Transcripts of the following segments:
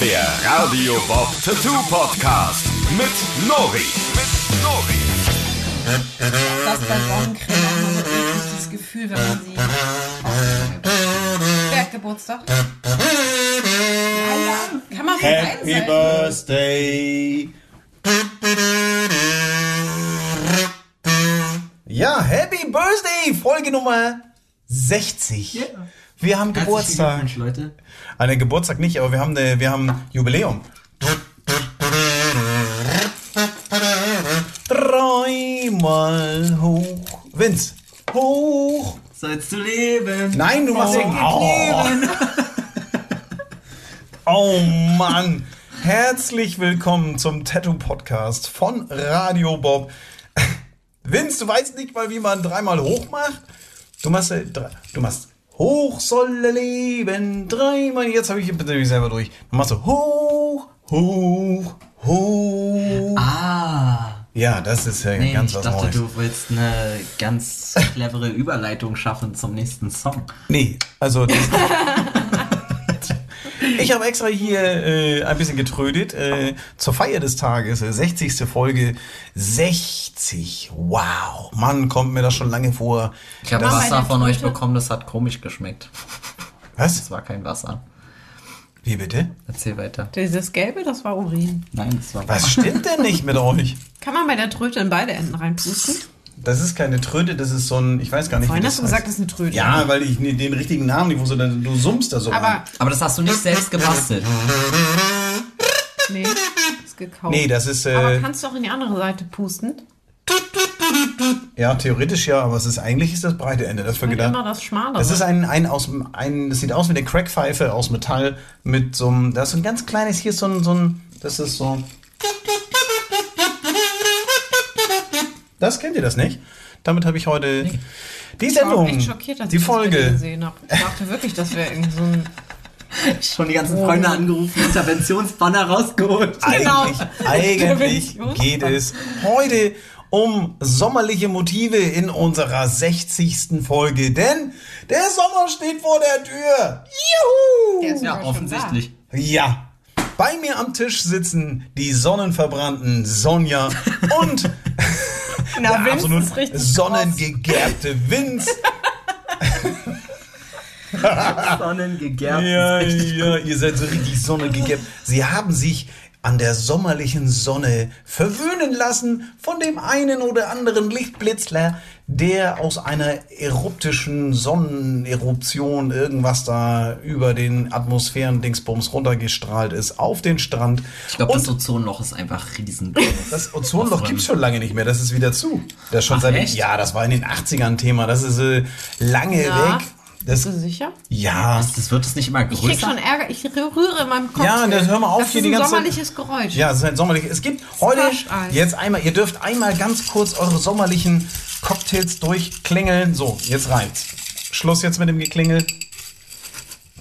Der Radio Bob Tattoo Podcast mit Nori. Mit Nori. Das bei Sonnencreme so eklig, das Gefühl, wenn man sie aufschneidet. Wer hat Geburtstag? Ja, ja. Kann man so Happy einseitig. Birthday. Ja, Happy Birthday, Folge Nummer 60. Wir haben Geburtstag. Glückwunsch, Eine Geburtstag nicht, aber wir haben, eine, wir haben Jubiläum. Dreimal hoch. Vince, hoch. Sollst du leben? Nein, du machst den oh. oh Mann. Herzlich willkommen zum Tattoo Podcast von Radio Bob. Vince, du weißt nicht mal, wie man dreimal hoch macht? Du machst, äh, du machst hoch soll er leben, dreimal. Jetzt habe ich bitte mich selber durch. Du machst so hoch, hoch, hoch. Ah. Ja, das ist ja Nee, ganz ich was dachte, Neues. du willst eine ganz clevere Überleitung schaffen zum nächsten Song. Nee, also Ich habe extra hier äh, ein bisschen getrödet. Äh, zur Feier des Tages, äh, 60. Folge 60. Wow, Mann, kommt mir das schon lange vor. Ich habe Wasser von euch bekommen, das hat komisch geschmeckt. Was? Das war kein Wasser. Wie bitte? Erzähl weiter. Dieses Gelbe, das war Urin. Nein, das war Was stimmt denn nicht mit euch? Kann man bei der Tröte in beide Enden reinpusten? Das ist keine Tröte, das ist so ein, ich weiß gar nicht, Vorhin wie hast das du gesagt, das ist eine Tröte. Ja, weil ich nie- den richtigen Namen nicht wusste, du summst da so rein. Aber, Aber das hast du nicht selbst gebastelt. nee, ist gekauft. Nee, das ist, Aber äh, kannst du auch in die andere Seite pusten? ja, theoretisch ja, aber es ist, eigentlich ist das breite Ende, das Und gedacht. immer das Schmalere. Das ist ein, ein aus ein, das sieht aus wie eine Crackpfeife aus Metall mit so einem, da ist so ein ganz kleines, hier ist so ein, so ein, das ist so. Das kennt ihr das nicht? Damit habe ich heute die ich war Sendung, echt schockiert, als die ich das Folge. gesehen habe. Ich dachte wirklich, das wäre irgend so ein... Schon die ganzen Freunde angerufen, Interventionsbanner rausgeholt. Genau. Eigentlich, eigentlich Intervention. geht es heute um sommerliche Motive in unserer 60. Folge, denn der Sommer steht vor der Tür. Juhu! Der ist Ja, offensichtlich. Ja. Bei mir am Tisch sitzen die sonnenverbrannten Sonja und. Na, der Vince absolut ist richtig sonnengegerbte Vince. Sonnengegerbt. Ja, ja, ihr seid so richtig sonnengegerbt. Sie haben sich an der sommerlichen Sonne verwöhnen lassen von dem einen oder anderen Lichtblitzler, der aus einer eruptischen Sonneneruption irgendwas da über den Atmosphären-Dingsbums runtergestrahlt ist auf den Strand. Ich glaube, das Ozonloch ist einfach riesengroß. das Ozonloch gibt's schon lange nicht mehr, das ist wieder zu. Das schon Ach, seit echt? ja, das war in den 80ern Thema, das ist äh, lange Ja. weg. Das, Bist du sicher? ja, Das wird es nicht immer Ich krieg größer. schon Ärger. Ich rühre in meinem Kopf. Ja, das- hör mal auf, das hier ist die ein ganze- sommerliches Geräusch. Ja, es ist ein sommerlich. Es gibt heute jetzt einmal, ihr dürft einmal ganz kurz eure sommerlichen Cocktails durchklingeln. So, jetzt reicht's. Schluss jetzt mit dem Geklingel.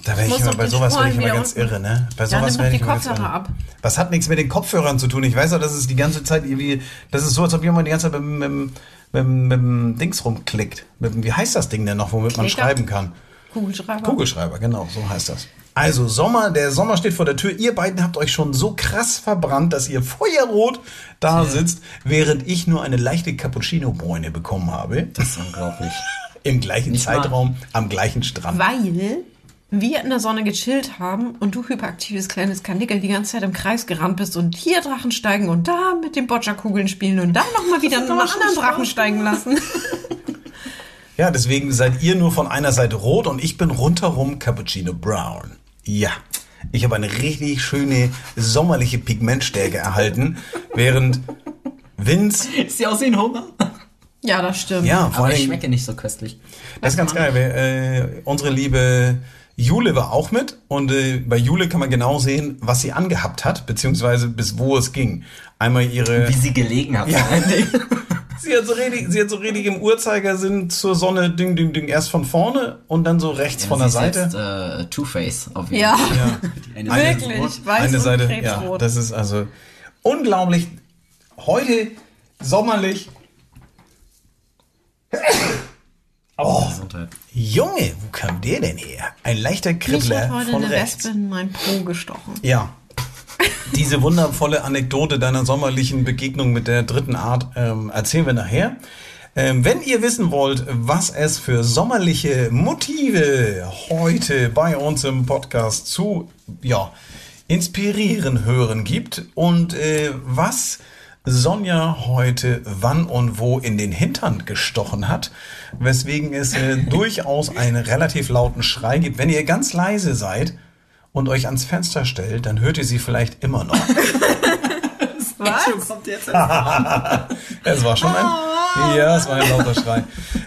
Da werde ich immer, bei sowas werde ich immer ganz unten. irre, ne? Bei Ja, sowas doch werde ich immer ganz Kopfhörer irre. ab. Was hat nichts mit den Kopfhörern zu tun? Ich weiß auch, dass es die ganze Zeit irgendwie, das ist so, als ob jemand die ganze Zeit mit, mit, mit, dem- mit dem Dings rumklickt. Mit, dem- wie heißt das Ding denn noch, womit man Klicker? schreiben kann? Kugelschreiber. Kugelschreiber, genau, so heißt das. Also Sommer, der Sommer steht vor der Tür. Ihr beiden habt euch schon so krass verbrannt, dass ihr feuerrot da sitzt, während ich nur eine leichte Cappuccino-Bräune bekommen habe. Das ist unglaublich. Im gleichen Nicht? Zeitraum, am gleichen Strand. Weil wir in der Sonne gechillt haben und du hyperaktives kleines Kanickel die ganze Zeit im Kreis gerannt bist und hier Drachen steigen und da mit den Boccia-Kugeln spielen und dann nochmal wieder einen anderen Drachen steigen lassen. Ja, deswegen seid ihr nur von einer Seite rot und ich bin rundherum Cappuccino Brown. Ja. Ich habe eine richtig schöne sommerliche Pigmentstärke erhalten, während Vince, Ist die aussehen Hunger? Ja, das stimmt. ja, vor Aber ich allem, schmecke nicht so köstlich. Das ist ganz geil. weil, Äh, unsere liebe Jule war auch mit und äh, bei Jule kann man genau sehen, was sie angehabt hat, beziehungsweise bis wo es ging. Einmal ihre. Wie sie gelegen hat. Ja. Sie hat so richtig, sie hat so richtig im Uhrzeigersinn zur Sonne, ding, ding, ding, erst von vorne und dann so rechts von der Seite. Jetzt, äh, Two-Face auf jeden Ja. Fall. ja. Die eine Seite ist rot. Wirklich. Weiß Eine und Seite, ja, das ist also unglaublich. Heute sommerlich. Oh, Gesundheit. Junge, wo kam der denn her? Ein leichter Mich Kribbler hat heute von eine rechts. Wespe in mein Po gestochen. Ja, Diese wundervolle Anekdote deiner sommerlichen Begegnung mit der dritten Art ähm, erzählen wir nachher. Ähm, wenn ihr wissen wollt, was es für sommerliche Motive heute bei uns im Podcast zu ja, inspirieren hören gibt und äh, was Sonja heute wann und wo in den Hintern gestochen hat, weswegen es äh, durchaus einen relativ lauten Schrei gibt. Wenn ihr ganz leise seid und euch ans Fenster stellt, dann hört ihr sie vielleicht immer noch. Was? Kommt jetzt Es war schon ein, ja, es war ein lauter Schrei.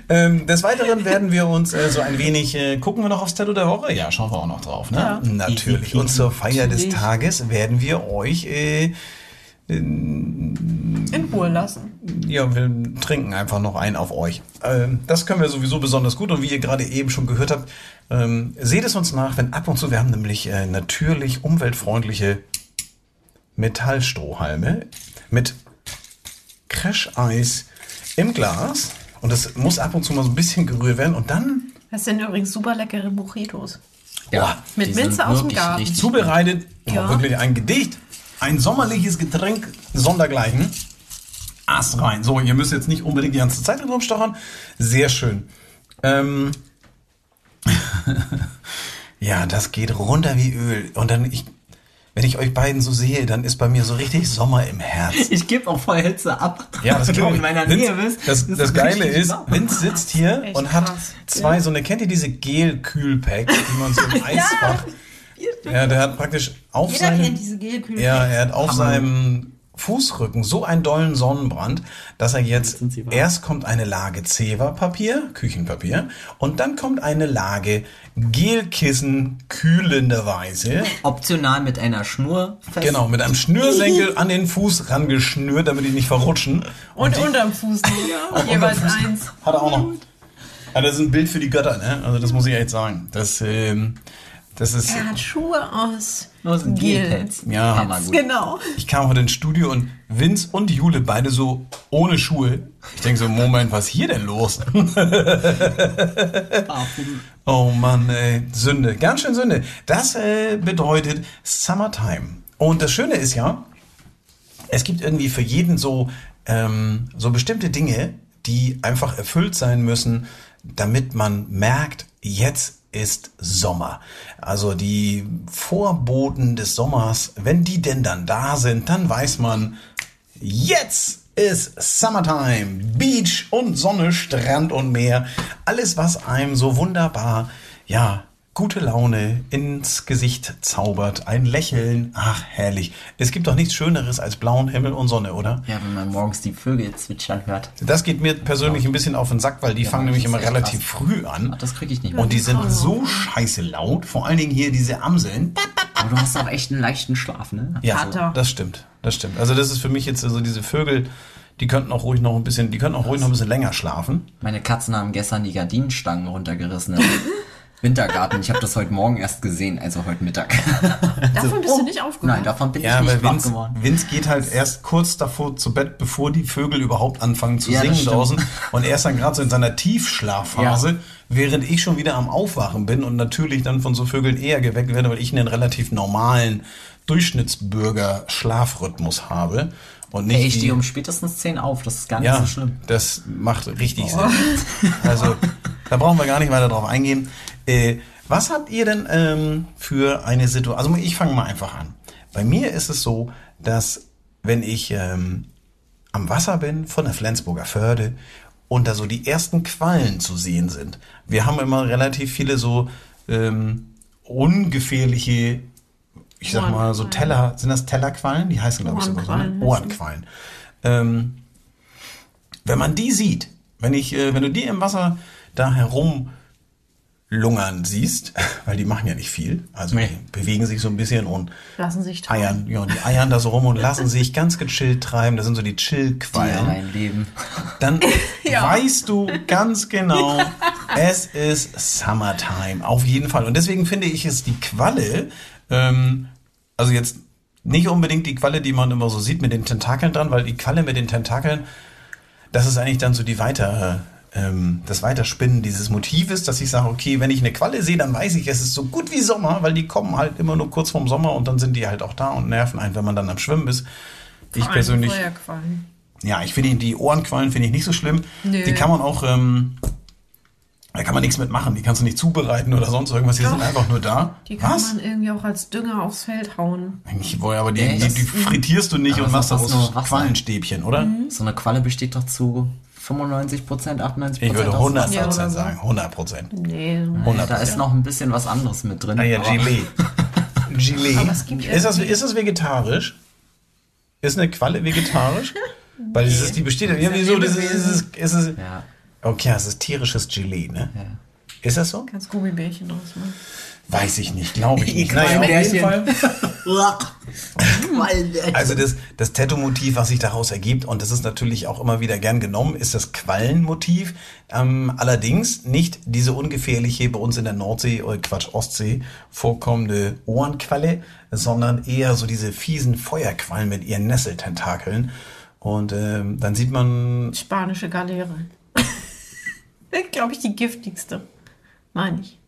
Ähm, des Weiteren werden wir uns äh, so ein wenig, äh, gucken wir noch aufs Tattoo der Woche? Ja, schauen wir auch noch drauf, ne? Natürlich. Und zur Feier des. Tages werden wir euch, äh, In Ruhe lassen. ja, wir trinken einfach noch einen auf euch. Ähm, das können wir sowieso besonders gut und wie ihr gerade eben schon gehört habt, ähm, seht es uns nach, wenn ab und zu, wir haben nämlich äh, natürlich umweltfreundliche Metallstrohhalme mit Crash-Eis im Glas und das muss ab und zu mal so ein bisschen gerührt werden und dann Das sind übrigens super leckere Mojitos. ja, Mit Minze aus dem Garten. zubereitet, Ja. oh, wirklich ein Gedicht, ein sommerliches Getränk sondergleichen. Ast rein. So, ihr müsst jetzt nicht unbedingt die ganze Zeit rumstochern. Sehr schön. Ähm, ja, das geht runter wie Öl. Und dann, ich, wenn ich euch beiden so sehe, dann ist bei mir so richtig Sommer im Herz. Ich gebe auch voll Hitze ab. Ja, das Wenn du glaube ich. in meiner Vince, Nähe bist. das, ist das es Geile ist. Vince sitzt hier und hat krass. zwei so eine, kennt ihr diese Gel-Kühlpacks, die man so im Eisfach... ja, der hat praktisch auf Jeder seinem... kennt diese Gelkühle. Ja, er hat auf seinem Fußrücken so einen dollen Sonnenbrand, dass er jetzt erst kommt eine Lage Zewa-Papier, Küchenpapier, und dann kommt eine Lage Gelkissen kühlenderweise. Optional mit einer Schnur fest. Genau, mit einem Schnürsenkel an den Fuß rangeschnürt, damit die nicht verrutschen. Und unterm Fuß noch. Jeweils eins. Hat er auch noch. Ja, das ist ein Bild für die Götter, ne? Also das muss ich echt sagen. Das, ähm, das ist. Er hat Schuhe aus. Gelpads. Ja. Hammer gut. Genau. Ich kam heute ins Studio und Vince und Jule beide so ohne Schuhe. Ich denke so, Moment, was ist hier denn los? Oh Mann, ey, Sünde, ganz schön Sünde. Das äh, bedeutet Summertime. Und das Schöne ist ja, es gibt irgendwie für jeden so, ähm, so bestimmte Dinge, die einfach erfüllt sein müssen, damit man merkt, jetzt ist Sommer. Also die Vorboten des Sommers, wenn die denn dann da sind, dann weiß man, jetzt ist Summertime. Beach und Sonne, Strand und Meer. Alles, was einem so wunderbar, ja, gute Laune ins Gesicht zaubert. Ein Lächeln. Ach, herrlich. Es gibt doch nichts Schöneres als blauen Himmel und Sonne, oder? Ja, wenn man morgens die Vögel zwitschern hört. Das geht mir persönlich ein bisschen auf den Sack, weil die fangen nämlich immer relativ krass. früh an. Ach, das kriege ich nicht mehr. Und die sind so scheiße laut. Vor allen Dingen hier diese Amseln. Aber du hast auch echt einen leichten Schlaf, ne? Ja, er. das stimmt. Das stimmt. Also das ist für mich jetzt also diese Vögel, die könnten auch ruhig noch ein bisschen, die könnten auch ruhig noch ein bisschen länger schlafen. Meine Katzen haben gestern die Gardinenstangen runtergerissen. Wintergarten. Ich habe das heute Morgen erst gesehen, also heute Mittag. Davon bist du nicht aufgewacht. Nein, davon bin Ja, ich nicht wach Vince, geworden. Vince geht halt erst kurz davor zu Bett, bevor die Vögel überhaupt anfangen zu Ja, singen draußen. Und er ist dann gerade so in seiner Tiefschlafphase, Ja. während ich schon wieder am Aufwachen bin und natürlich dann von so Vögeln eher geweckt werde, weil ich einen relativ normalen Durchschnittsbürger-Schlafrhythmus habe. Und nicht Ey, ich die- stehe um spätestens 10 auf, das ist gar nicht ja, so schlimm. das macht richtig Sinn. Also, da brauchen wir gar nicht weiter drauf eingehen. Äh, was habt ihr denn ähm, für eine Situation? Also, ich fange mal einfach an. Bei mir ist es so, dass wenn ich ähm, am Wasser bin von der Flensburger Förde und da so die ersten Quallen zu sehen sind. Wir haben immer relativ viele so ähm, ungefährliche, ich sag mal so. Teller, sind das Tellerquallen? Die heißen glaube ich sogar so, ne? Ohrenquallen. Ähm, wenn man die sieht, wenn ich, äh, wenn du die im Wasser da herum lungern siehst, weil die machen ja nicht viel, also Nee. die bewegen sich so ein bisschen und Lassen sich treiben. eiern, ja, die eiern da so rum und lassen sich ganz gechillt treiben. Das sind so die Chill-Quallen. mein Leben. Dann weißt du ganz genau, es ist Summertime. Auf jeden Fall. Und deswegen finde ich es die Qualle, ähm, also jetzt nicht unbedingt die Qualle, die man immer so sieht mit den Tentakeln dran, weil die Qualle mit den Tentakeln, das ist eigentlich dann so die weiter, ähm, das Weiterspinnen dieses Motives, dass ich sage, okay, wenn ich eine Qualle sehe, dann weiß ich, es ist so gut wie Sommer, weil die kommen halt immer nur kurz vorm Sommer und dann sind die halt auch da und nerven einen, wenn man dann am Schwimmen ist. Ich Vor allem persönlich, Feuerquallen. ja, ich finde die Ohrenquallen finde ich nicht so schlimm. Nö. Die kann man auch, ähm, da kann man nichts mitmachen. Die kannst du nicht zubereiten oder sonst irgendwas. Die Doch. sind einfach nur da. Die kann Was? man irgendwie auch als Dünger aufs Feld hauen. Eigentlich, wohl, aber die, die, die frittierst du nicht Aber und machst daraus. Quallenstäbchen, oder? So eine Qualle besteht doch zu 95 Prozent, 98 Ich würde aus 100 Wasser. Ja, oder Prozent so. sagen. 100 Prozent. Nee. 100 Da ist noch ein bisschen was anderes mit drin. Ah ja. Gelee. Aber es gibt Ist das, ist das vegetarisch? Ist eine Qualle vegetarisch? Weil es ist, die besteht ja, wieso? Das ist, ist, es- ist, es, Ja, okay, es ist tierisches Gelee, ne? ja. Ist das so? Kannst Gummibärchen draus machen. Weiß ich nicht, glaube ich nicht. Naja, auf jeden. Fall. Also das, das Tattoo-Motiv, was sich daraus ergibt, und das ist natürlich auch immer wieder gern genommen, ist das Quallenmotiv. Ähm, allerdings nicht diese ungefährliche bei uns in der Nordsee, oder Quatsch, Ostsee vorkommende Ohrenqualle, sondern eher so diese fiesen Feuerquallen mit ihren Nesseltentakeln. Und ähm, dann sieht man, Spanische Galeere. Glaube ich, die giftigste. Meine ich.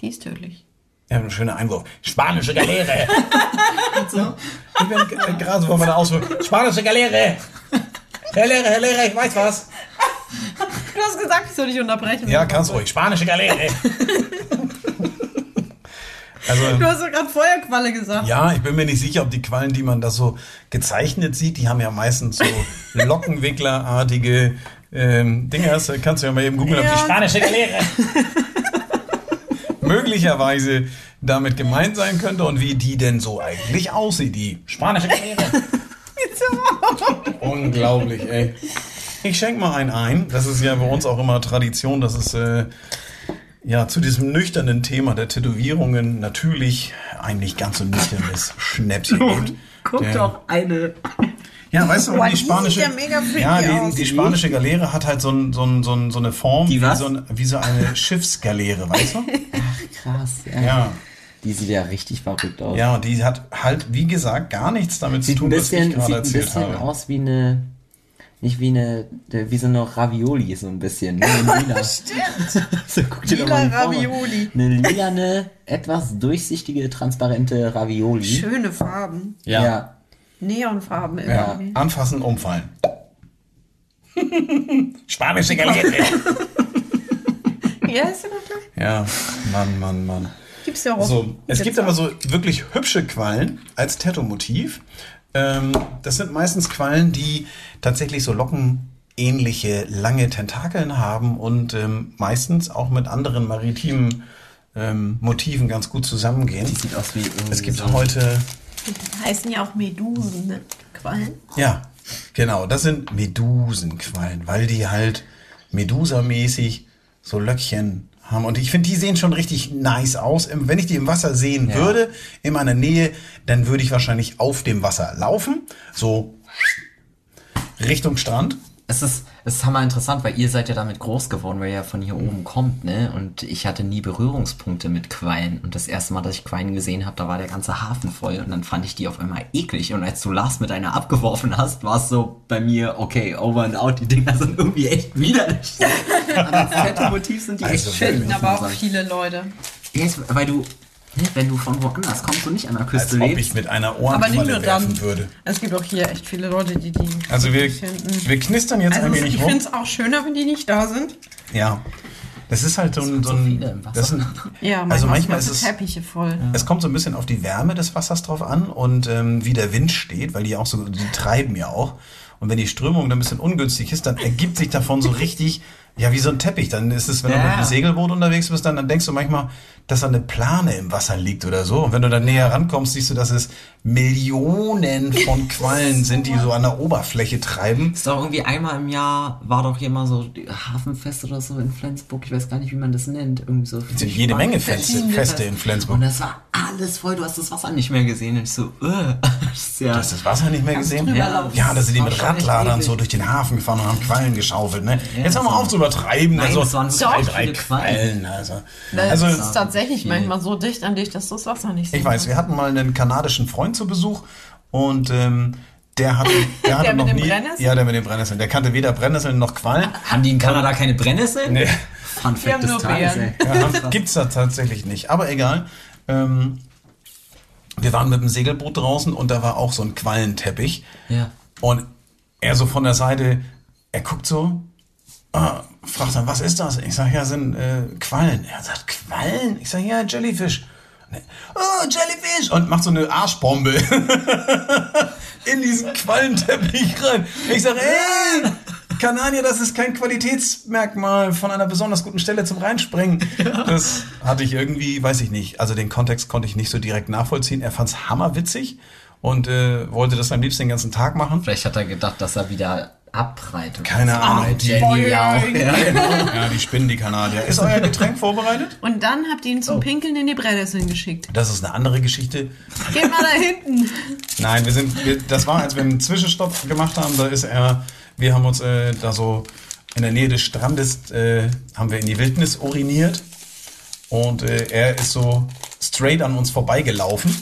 Die ist tödlich. ja, ein schöner Einwurf, spanische Galeere. Ich bin g- gerade so von meiner Ausführung, spanische Galeere. Herr Lehrer, Herr Lehrer, ich weiß was. Du hast gesagt, ich soll dich unterbrechen. Ja, kannst ruhig. Spanische Galeere. also, Du hast doch gerade Feuerqualle gesagt. ja, ich bin mir nicht sicher, ob die Quallen, die man da so gezeichnet sieht, die haben ja meistens so Lockenwicklerartige ähm, Dinger. Kannst du ja mal eben googeln, ob Ja. die spanische Galeere möglicherweise damit gemeint sein könnte und wie die denn so eigentlich aussieht, die spanische Galeere. Unglaublich, ey. Ich schenk mal einen ein. Das ist ja bei uns auch immer Tradition, dass es äh, ja zu diesem nüchternen Thema der Tätowierungen natürlich ein nicht ganz so nüchternes Schnäppchen gibt. Guck doch eine. Ja, weißt du, Boah, die die spanische, sieht ja ja, die, die spanische Galeere hat halt so, ein, so, ein, so, ein, so eine Form Die wie was? so, ein, wie so eine Schiffsgaleere, weißt du? Krass, ja. Ja, Die sieht ja richtig verrückt aus. ja, und die hat halt, wie gesagt, gar nichts damit Sieht zu tun, was bisschen, ich gerade sieht ein erzählt bisschen habe. aus wie eine, nicht wie eine, wie so eine Ravioli, so ein bisschen. Ne? Lila. Stimmt. so, guck dir doch Lila mal die. Ravioli. Eine lilane, etwas durchsichtige, transparente Ravioli. Schöne Farben. Ja. Neonfarben Ja, irgendwie. anfassen, umfallen. Spanische Galeere. Ja, ist ja noch gleich. ja, Mann, Mann, Mann. Gibt's ja auch. So, es gibt aber so wirklich hübsche Quallen als Tattoo-Motiv. Ähm, das sind meistens Quallen, die tatsächlich so lockenähnliche lange Tentakeln haben und ähm, meistens auch mit anderen maritimen ähm, Motiven ganz gut zusammengehen. Die sieht aus wie Es gibt so heute, Die heißen ja auch Medusen, ne? Quallen. ja, genau, das sind Medusenquallen, weil die halt Medusa-mäßig so Löckchen haben. Und ich finde, die sehen schon richtig nice aus. Wenn ich die im Wasser sehen Ja. würde, in meiner Nähe, dann würde ich wahrscheinlich auf dem Wasser laufen, so Richtung Strand. Es ist, es ist hammer interessant, weil ihr seid ja damit groß geworden, weil ihr ja von hier oben kommt, ne? Und ich hatte nie Berührungspunkte mit Quallen. Und das erste Mal, dass ich Quallen gesehen habe, da war der ganze Hafen voll. Und dann fand ich die auf einmal eklig. Und als du Lars mit einer abgeworfen hast, war es so bei mir, okay, over and out. Die Dinger sind irgendwie echt widerlich. Aber als Tattoo-Motiv sind die Also echt schön. Aber auch sagen. viele Leute. Ist- weil du, wenn du von woanders kommst und nicht an der Als Küste ob lebst. ich mit einer Aber nicht Ohrenqualle nur werfen dann. würde. Es gibt auch hier echt viele Leute, die die. Also wir, wir knistern jetzt Also ein wenig ich rum. finde es auch schöner, wenn die nicht da sind. Ja. Das ist halt so ein. sind So so ein viele im Wasser. das sind, Ja, manchmal, also manchmal sind ganze ist es. Teppiche voll. Es kommt so ein bisschen auf die Wärme des Wassers drauf an und ähm, wie der Wind steht, weil die auch so, die treiben ja auch. Und wenn die Strömung dann ein bisschen ungünstig ist, dann ergibt sich davon so richtig, ja, wie so ein Teppich. Dann ist es, wenn du Ja. mit einem Segelboot unterwegs bist, dann, dann denkst du manchmal, dass da eine Plane im Wasser liegt oder so. Und wenn du dann näher rankommst, siehst du, dass es Millionen von Quallen sind, die so an der Oberfläche treiben. Ist doch irgendwie einmal im Jahr war doch hier mal so Hafenfest oder so in Flensburg. Ich weiß gar nicht, wie man das nennt. Irgendwie so. Es sind jede Menge Feste, Feste in Und Flensburg. das war alles voll. Du hast das Wasser nicht mehr gesehen. Und ich so, äh, ja. Hast du das Wasser nicht mehr gesehen? Ja. Ja, da sind die mit Radladern so durch den Hafen gefahren und haben Quallen geschaufelt. Ne? Ja, Jetzt mal das auf zu übertreiben. Nein, also, das waren wirklich drei viele Quallen. Quallen. Also, also tatsächlich viel. manchmal so dicht an dich, dass du das Wasser nicht siehst. ich weiß, wir hatten mal einen kanadischen Freund zu Besuch und ähm, Der hatte, der hatte Der mit noch nie. Ja, der mit den Brennnesseln. Der kannte weder Brennnesseln noch Quallen. Haben die in Kanada keine Brennnesseln? Nee. Fun Wir Fact des nur Tages, ey. Ja, gibt's da tatsächlich nicht. Aber egal. Ähm, wir waren mit dem Segelboot draußen und da war auch so ein Quallenteppich. Ja. Und er so von der Seite, er guckt so, ah, fragt dann, was ist das? Ich sag, ja, sind äh, Quallen. Er sagt, Quallen? Ich sag, ja, Jellyfish. Er, Oh, Jellyfish! Und macht so eine Arschbombe in diesen Quallenteppich rein. Ich sag, ey, Kanadier, das ist kein Qualitätsmerkmal von einer besonders guten Stelle zum Reinspringen. Das hatte ich irgendwie, weiß ich nicht. Also den Kontext konnte ich nicht so direkt nachvollziehen. Er fand's hammerwitzig und äh, wollte das am liebsten den ganzen Tag machen. Vielleicht hat er gedacht, dass er wieder abpreit. oder Keine so. Ahnung. Ja auch. Ja, genau. Ja, die spinnen die Kanadier. Ist euer Getränk vorbereitet? Und dann habt ihr ihn Oh. zum Pinkeln in die Brennnesseln geschickt. Das ist eine andere Geschichte. Geht mal da hinten. Nein, wir sind, wir, das war, als wir einen Zwischenstopp gemacht haben, da ist er, wir haben uns äh, da so in der Nähe des Strandes, äh, haben wir in die Wildnis uriniert und äh, er ist so straight an uns vorbeigelaufen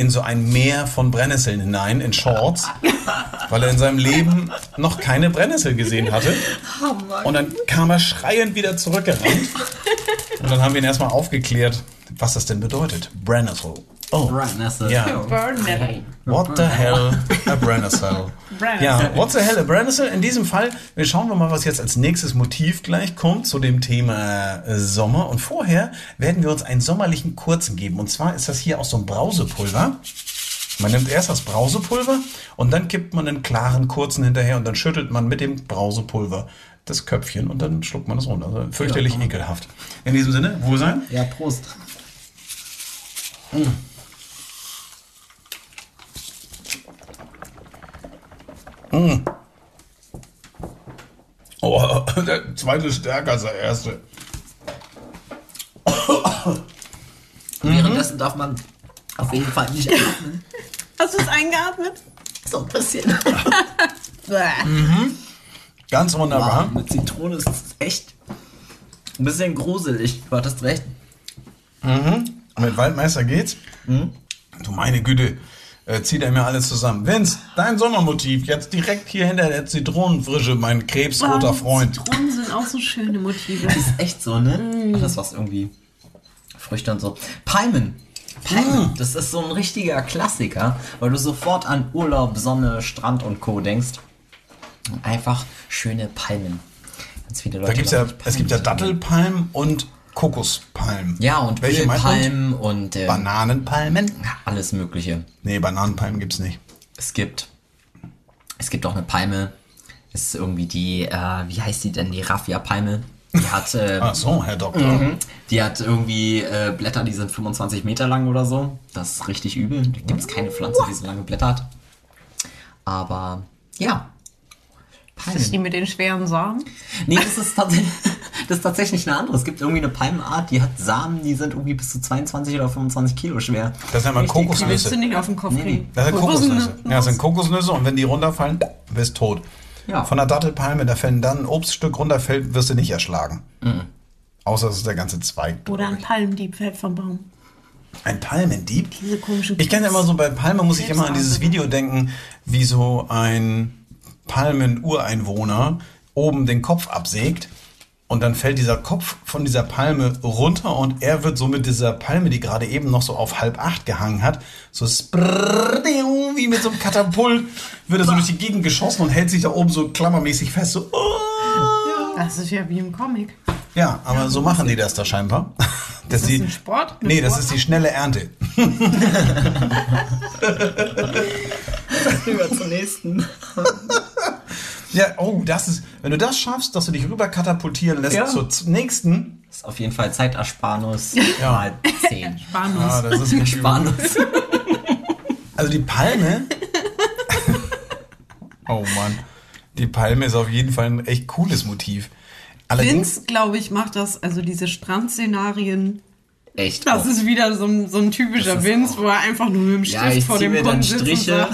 in so ein Meer von Brennnesseln hinein, in Shorts, weil er in seinem Leben noch keine Brennnessel gesehen hatte. Und dann kam er schreiend wieder zurückgerannt. Und dann haben wir ihn erstmal aufgeklärt, was das denn bedeutet. Brennnessel. Oh. Brennnessel. Ja. Burnmetal. What the hell a Brennnessel? Brennnessel. Ja, what the hell a Brennnessel? In diesem Fall, wir schauen wir mal, was jetzt als nächstes Motiv gleich kommt zu dem Thema äh, Sommer. Und vorher werden wir uns einen sommerlichen kurzen geben. Und zwar ist das hier aus so einem Brausepulver. Man nimmt erst das Brausepulver und dann kippt man einen klaren kurzen hinterher und dann schüttelt man mit dem Brausepulver das Köpfchen und dann schluckt man es runter. Also fürchterlich ekelhaft. In diesem Sinne, Wohlsein. Ja, Prost. Oh, der zweite ist stärker als der erste. Währenddessen darf man auf jeden Fall nicht atmen. Hast du es eingeatmet? So ein bisschen. Bäh. Ganz wunderbar. Wow, mit Zitrone ist es echt ein bisschen gruselig. Du hattest recht. Mit Waldmeister geht's. Du meine Güte, äh, zieht er mir alles zusammen. Vince, dein Sommermotiv, jetzt direkt hier hinter der Zitronenfrische, mein krebsroter Oh, Freund. Zitronen sind auch so schöne Motive. Ist echt so, ne? Alles was irgendwie Früchte und so. Palmen. Palmen, das ist so ein richtiger Klassiker, weil du sofort an Urlaub, Sonne, Strand und Co. denkst. Und einfach schöne Palmen. Ganz viele Leute. Da gibt's ja, es gibt ja Dattelpalmen und Kokospalmen. Ja, und Welche? Ölpalmen und äh, Bananenpalmen? alles Mögliche. Nee, Bananenpalmen gibt's nicht. Es gibt, es gibt auch eine Palme. Das ist irgendwie die, äh, wie heißt die denn? Die Raffia-Palme. Die hat, äh, Ach so, Herr Doktor. Mhm. die hat irgendwie äh, Blätter, die sind 25 Meter lang oder so. Das ist richtig übel. Da gibt es keine Pflanze, die so lange Blätter hat. Aber ja. Das ist die Palmen. mit den schweren Samen. Nee, das ist, tatsächlich, das ist tatsächlich eine andere. Es gibt irgendwie eine Palmenart, die hat Samen, die sind irgendwie bis zu 22 oder 25 Kilo schwer. Das nennt man Die willst du Kokosnüsse. nicht auf den Kopf kriegen. Das sind Kokosnüsse. Ja, das sind Kokosnüsse und wenn die runterfallen, wirst tot. Ja. Von der Dattelpalme, da wenn dann ein Obststück runterfällt, wirst du nicht erschlagen. Außer es ist der ganze Zweig. Oder ein. Palmdieb fällt vom Baum. Ein Palmendieb? Diese komischen Ich kenne immer so, bei Palme muss ich immer an dieses. Video denken, wie so ein Palmen-Ureinwohner oben den Kopf absägt und dann fällt dieser Kopf von dieser Palme runter und er wird so mit dieser Palme, die gerade eben noch so auf halb acht gehangen hat, so wie mit so einem Katapult, wird er so durch die Gegend geschossen und hält sich da oben so klammermäßig fest, so. Das ist ja wie im Comic. Ja, aber so machen die das da scheinbar. Ist das die- ein Sport? Eine Nee, das Sportart? ist die schnelle Ernte. Rüber zum nächsten. Ja, oh, das ist, wenn du das schaffst, dass du dich rüber katapultieren lässt Ja. zur nächsten. Das ist auf jeden Fall Zeitersparnis Ja. mal 10. Spanus. Ah, das ist nicht Sparnis. Also die Palme. oh Mann. Die Palme ist auf jeden Fall ein echt cooles Motiv. Allerdings. Vince, glaube ich, macht das, also diese Strandszenarien. Echt. Das auch. ist wieder so ein, so ein typischer Vince, auch- wo er einfach nur mit dem Stift Ja, ich vor dem mir dann Kunden sitzt und Striche,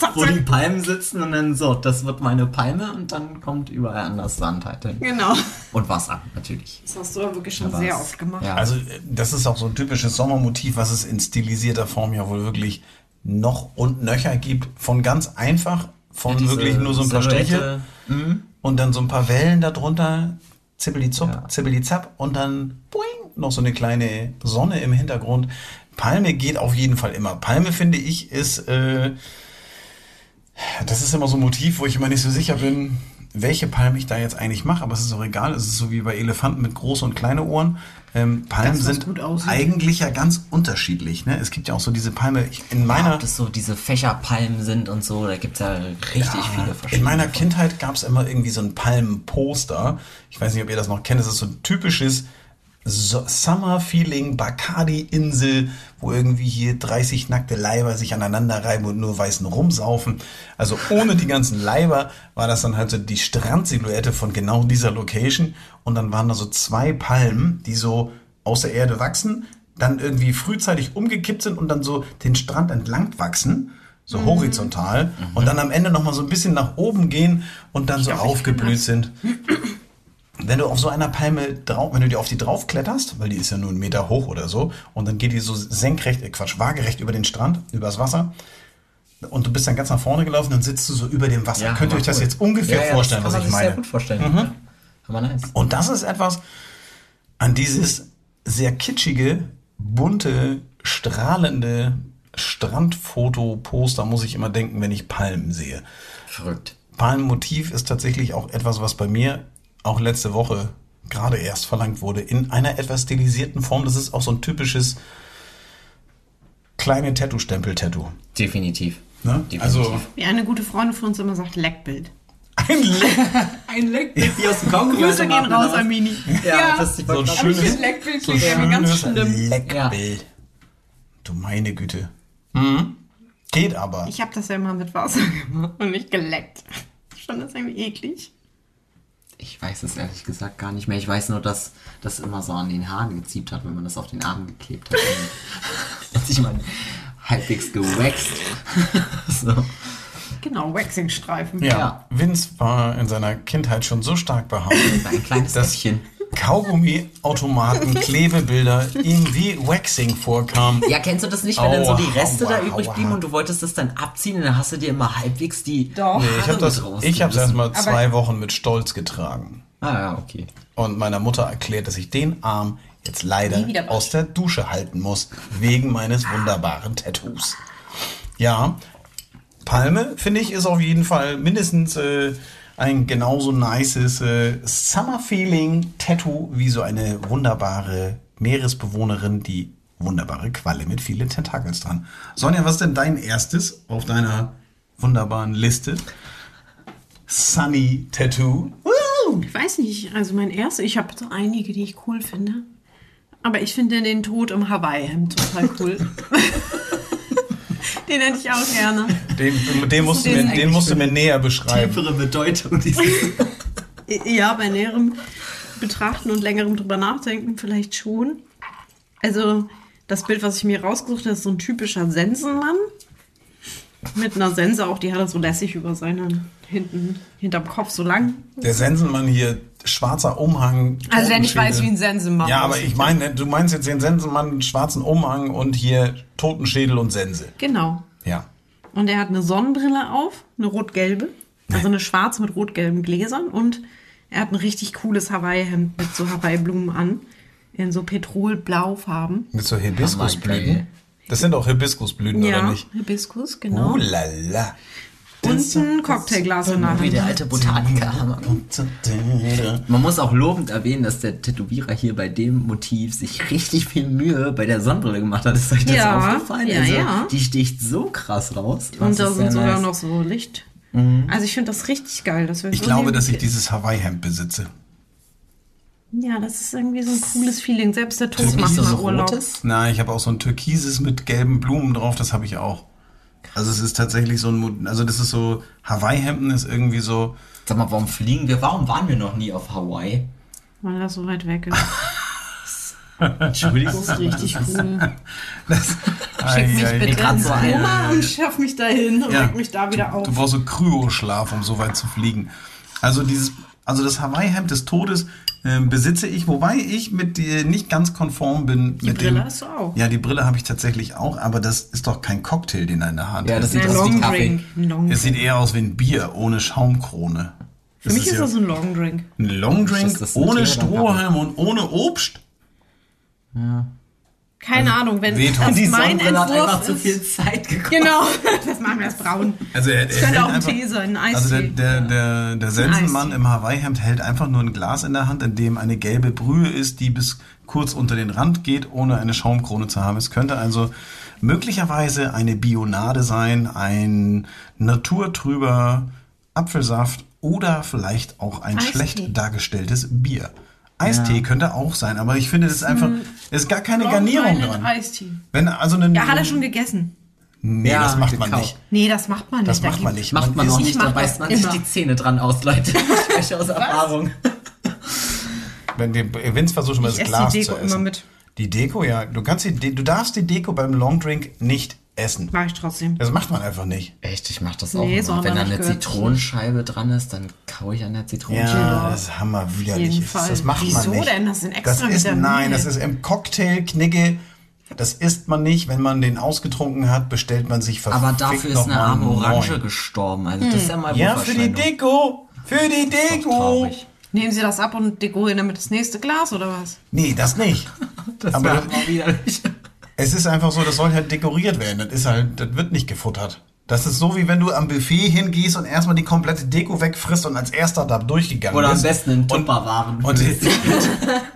sagt, wo die Palmen sitzen und dann so, das wird meine Palme und dann kommt überall anders Sand halt hin. Genau. Und Wasser, natürlich. Das hast du ja wirklich schon Aber sehr oft gemacht. Ja. Also, das ist auch so ein typisches Sommermotiv, was es in stilisierter Form ja wohl wirklich noch und nöcher gibt. Von ganz einfach, von Diese wirklich nur so ein paar. Striche und dann so ein paar Wellen darunter, zippeli-zupp, Ja. zippeli-zapp und dann boing, noch so eine kleine Sonne im Hintergrund. Palme geht auf jeden Fall immer. Palme, finde ich, ist, äh, das ist immer so ein Motiv, wo ich immer nicht so sicher bin, welche Palme ich da jetzt eigentlich mache, aber es ist auch egal. Es ist so wie bei Elefanten mit große und kleine Ohren. Ähm, Palmen sind eigentlich ja ganz unterschiedlich. Ne? Es gibt ja auch so diese Palme, ich, in Ja, meiner... ob das so diese Fächerpalmen sind und so, da gibt's ja richtig viele verschiedene. In meiner. Kindheit gab es immer irgendwie so ein Palmenposter. Ich weiß nicht, ob ihr das noch kennt. Das ist so ein typisches so Summer Feeling Bacardi Insel, wo irgendwie hier 30 nackte Leiber sich aneinander reiben und nur weißen rumsaufen. Also ohne die ganzen Leiber war das dann halt so die Strandsilhouette von genau dieser Location. Und dann waren da so zwei Palmen, die so aus der Erde wachsen, dann irgendwie frühzeitig umgekippt sind und dann so den Strand entlang wachsen. So horizontal und dann am Ende nochmal so ein bisschen nach oben gehen und dann so ich kenn aufgeblüht sind. Wenn du auf so einer Palme drauf, wenn du dir auf die draufkletterst, weil die ist ja nur einen Meter hoch oder so, und dann geht die so senkrecht, äh Quatsch, waagerecht über den Strand, übers Wasser, und du bist dann ganz nach vorne gelaufen, dann sitzt du so über dem Wasser. Ja, Könnt ihr euch das jetzt ungefähr Ja, ja, vorstellen, das was kann ich man sich meine? sehr gut vorstellen. Ja. Aber nice. Und das ist etwas an dieses sehr kitschige, bunte, strahlende Strandfoto-Poster muss ich immer denken, wenn ich Palmen sehe. Verrückt. Palmenmotiv ist tatsächlich auch etwas, was bei mir auch letzte Woche gerade erst verlangt wurde, in einer etwas stilisierten Form. Das ist auch so ein typisches kleine Tattoo-Stempel-Tattoo. Definitiv. Ne? Definitiv. Also Wie eine gute Freundin von uns immer sagt, Leckbild. ein Le ein Leck. Wie aus dem Kaugummi. Grüße gehen raus an Mini. Ja, das ist so ein schönes, Leckbild so irgendwie ganz schlimm. Leckbild. Du meine Güte. Mhm. Geht aber. Ich habe das ja immer mit Wasser gemacht und nicht geleckt. Schon das irgendwie eklig. Ich weiß es ehrlich gesagt gar nicht mehr. Ich weiß nur, dass das immer so an den Haaren geziebt hat, wenn man das auf den Arm geklebt hat. Und sich mal halbwegs gewaxt. so. Genau, Waxing-Streifen. Ja, Ja. Vince war in seiner Kindheit schon so stark behauptet, Ein kleines dass Äffchen. Kaugummi-Automaten, Klebebilder ihm wie Waxing vorkamen. Ja, kennst du das nicht, wenn dann so die Reste aua, da übrig aua. blieben und du wolltest das dann abziehen und dann hast du dir immer halbwegs die Doch. Nee, ich habe das, ich habe es erst mal Aber- zwei Wochen mit Stolz getragen Ah ja, okay. und meiner Mutter erklärt, dass ich den Arm jetzt leider aus der Dusche halten muss wegen meines wunderbaren Tattoos. Ja, Palme finde ich ist auf jeden Fall mindestens äh, ein genauso nices äh, Summer Feeling Tattoo wie so eine wunderbare Meeresbewohnerin, die wunderbare Qualle mit vielen Tentakels dran. Sonja, was ist denn dein erstes auf deiner wunderbaren Liste? Sunny Tattoo. Woo! Ich weiß nicht, also mein erster, ich habe so einige, die ich cool finde. Aber ich finde den Tod im Hawaii-Hemd total cool. den hätte ich auch gerne. Den, den, musst, du mir, den musst du mir näher beschreiben. Tiefere Bedeutung dieses. Ja, bei näherem Betrachten und längerem drüber nachdenken vielleicht schon. Also das Bild, was ich mir rausgesucht habe, ist so ein typischer Sensenmann. Mit einer Sense auch, die hat er so lässig über seinen hinten, hinterm Kopf so lang. Der Sensenmann hier, schwarzer Umhang. Also wer nicht Totenschädel. weiß, wie ein Sensenmann Ja, aber ich meine, du meinst jetzt den Sensenmann, schwarzen Umhang und hier Totenschädel und Sense. Genau. Ja. Und er hat eine Sonnenbrille auf, eine rot-gelbe. Also eine schwarze mit rot-gelben Gläsern. Und er hat ein richtig cooles Hawaii-Hemd mit so Hawaii-Blumen an. In so Petrol-Blau-Farben. Mit so Hibiskusblüten. Das sind auch Hibiskusblüten, oder Ja, nicht? Hibiskus, genau. Oh la la. Und ein Cocktailglas in der Wie der Hand. alte Botaniker. Man muss auch lobend erwähnen, dass der Tätowierer hier bei dem Motiv sich richtig viel Mühe bei der Sonnenbrille gemacht hat. Ist euch das Ja, aufgefallen? ja, also, ja. Die sticht so krass raus. Und da sind sogar nice. noch so Licht. Also ich finde das richtig geil. Das Ich glaube, dass ich dieses Hawaii-Hemd besitze. Ja, das ist irgendwie so ein cooles Feeling. Selbst der Tod Nicht macht so mal so Urlaub. rotes? Na, ich habe auch so ein türkises mit gelben Blumen drauf, das habe ich auch. Also es ist tatsächlich so ein, also das ist so, Hawaii-Hemden ist irgendwie so, Sag mal, warum fliegen wir? Warum waren wir noch nie auf Hawaii? Weil das so weit weg ist. Entschuldigung. Das ist richtig cool. das, Schick mich ei, bitte grad ins Koma und schaff mich dahin und Ja. weck mich da wieder auf. Du brauchst so Kryoschlaf, um so weit zu fliegen. Also dieses Also das Hawaii-Hemd des Todes ähm, besitze ich, wobei ich mit dir nicht ganz konform bin. Die mit Brille dem, hast du auch. Ja, die Brille habe ich tatsächlich auch, aber das ist doch kein Cocktail, den er in der Hand Ja, hat. das sieht aus wie Kaffee. Es sieht eher aus wie ein Bier ohne Schaumkrone. Für mich ist ja das ein Long Drink. ein Long Drink Ist das ein ohne Strohhalm und ohne Obst. Keine Ahnung, wenn wehtut. das Die mein Sonnenbrille hat Entwurf einfach zu ist. viel Zeit gekostet. Genau, das machen wir erst braun. Also er, Das er könnte hält auch ein einfach- Tee sein, ein Also der, Eistee. der, der, der Sensenmann Eistee. im Hawaii-Hemd hält einfach nur ein Glas in der Hand, in dem eine gelbe Brühe ist, die bis kurz unter den Rand geht, ohne eine Schaumkrone zu haben. Es könnte also möglicherweise eine Bionade sein, ein naturtrüber Apfelsaft oder vielleicht auch ein Eistee. schlecht dargestelltes Bier. Eistee könnte auch sein, aber ich finde, das ist einfach, es ist gar keine Garnierung Long Island dran. Eistee. Wenn also eine, Ja, hat er schon gegessen. Nee, Ja, das macht man gekauft. nicht. Nee, das macht man nicht. Das Da macht man nicht. Macht man auch ich nicht, da beißt man sich die Zähne dran aus, Leute. Ich spreche aus Erfahrung. Wenn wir, Vince versucht mal Ich das Glas die zu Deko essen. immer mit. Die Deko, ja. Du kannst die, du darfst die Deko beim Longdrink nicht essen. Mach ich trotzdem. Das macht man einfach nicht. Echt, ich mach das auch Nee, immer. Wenn da nicht eine gehört. Zitronenscheibe dran ist, dann kau ich an der Zitronenscheibe. Ja, das ist hammerwiderlich. ist. Das macht Wieso man nicht. denn? Das sind extra das ist. Nein, das ist im Cocktail Knigge. Das isst man nicht. Wenn man den ausgetrunken hat, bestellt man sich verfickt Aber dafür ist eine arme Orange neun. gestorben. Also das ist ja mal Ja, für die. Deko. Für die Deko. Nehmen Sie das ab und dekorieren damit das nächste Glas oder was? Nee, das nicht. Das Aber- war mal widerlich. Es ist einfach so, das soll halt dekoriert werden. Das ist halt, das wird nicht gefuttert. Das ist so, wie wenn du am Buffet hingehst und erstmal die komplette Deko wegfrisst und als erster da durchgegangen Oder am bist. besten in Tupperwaren. Und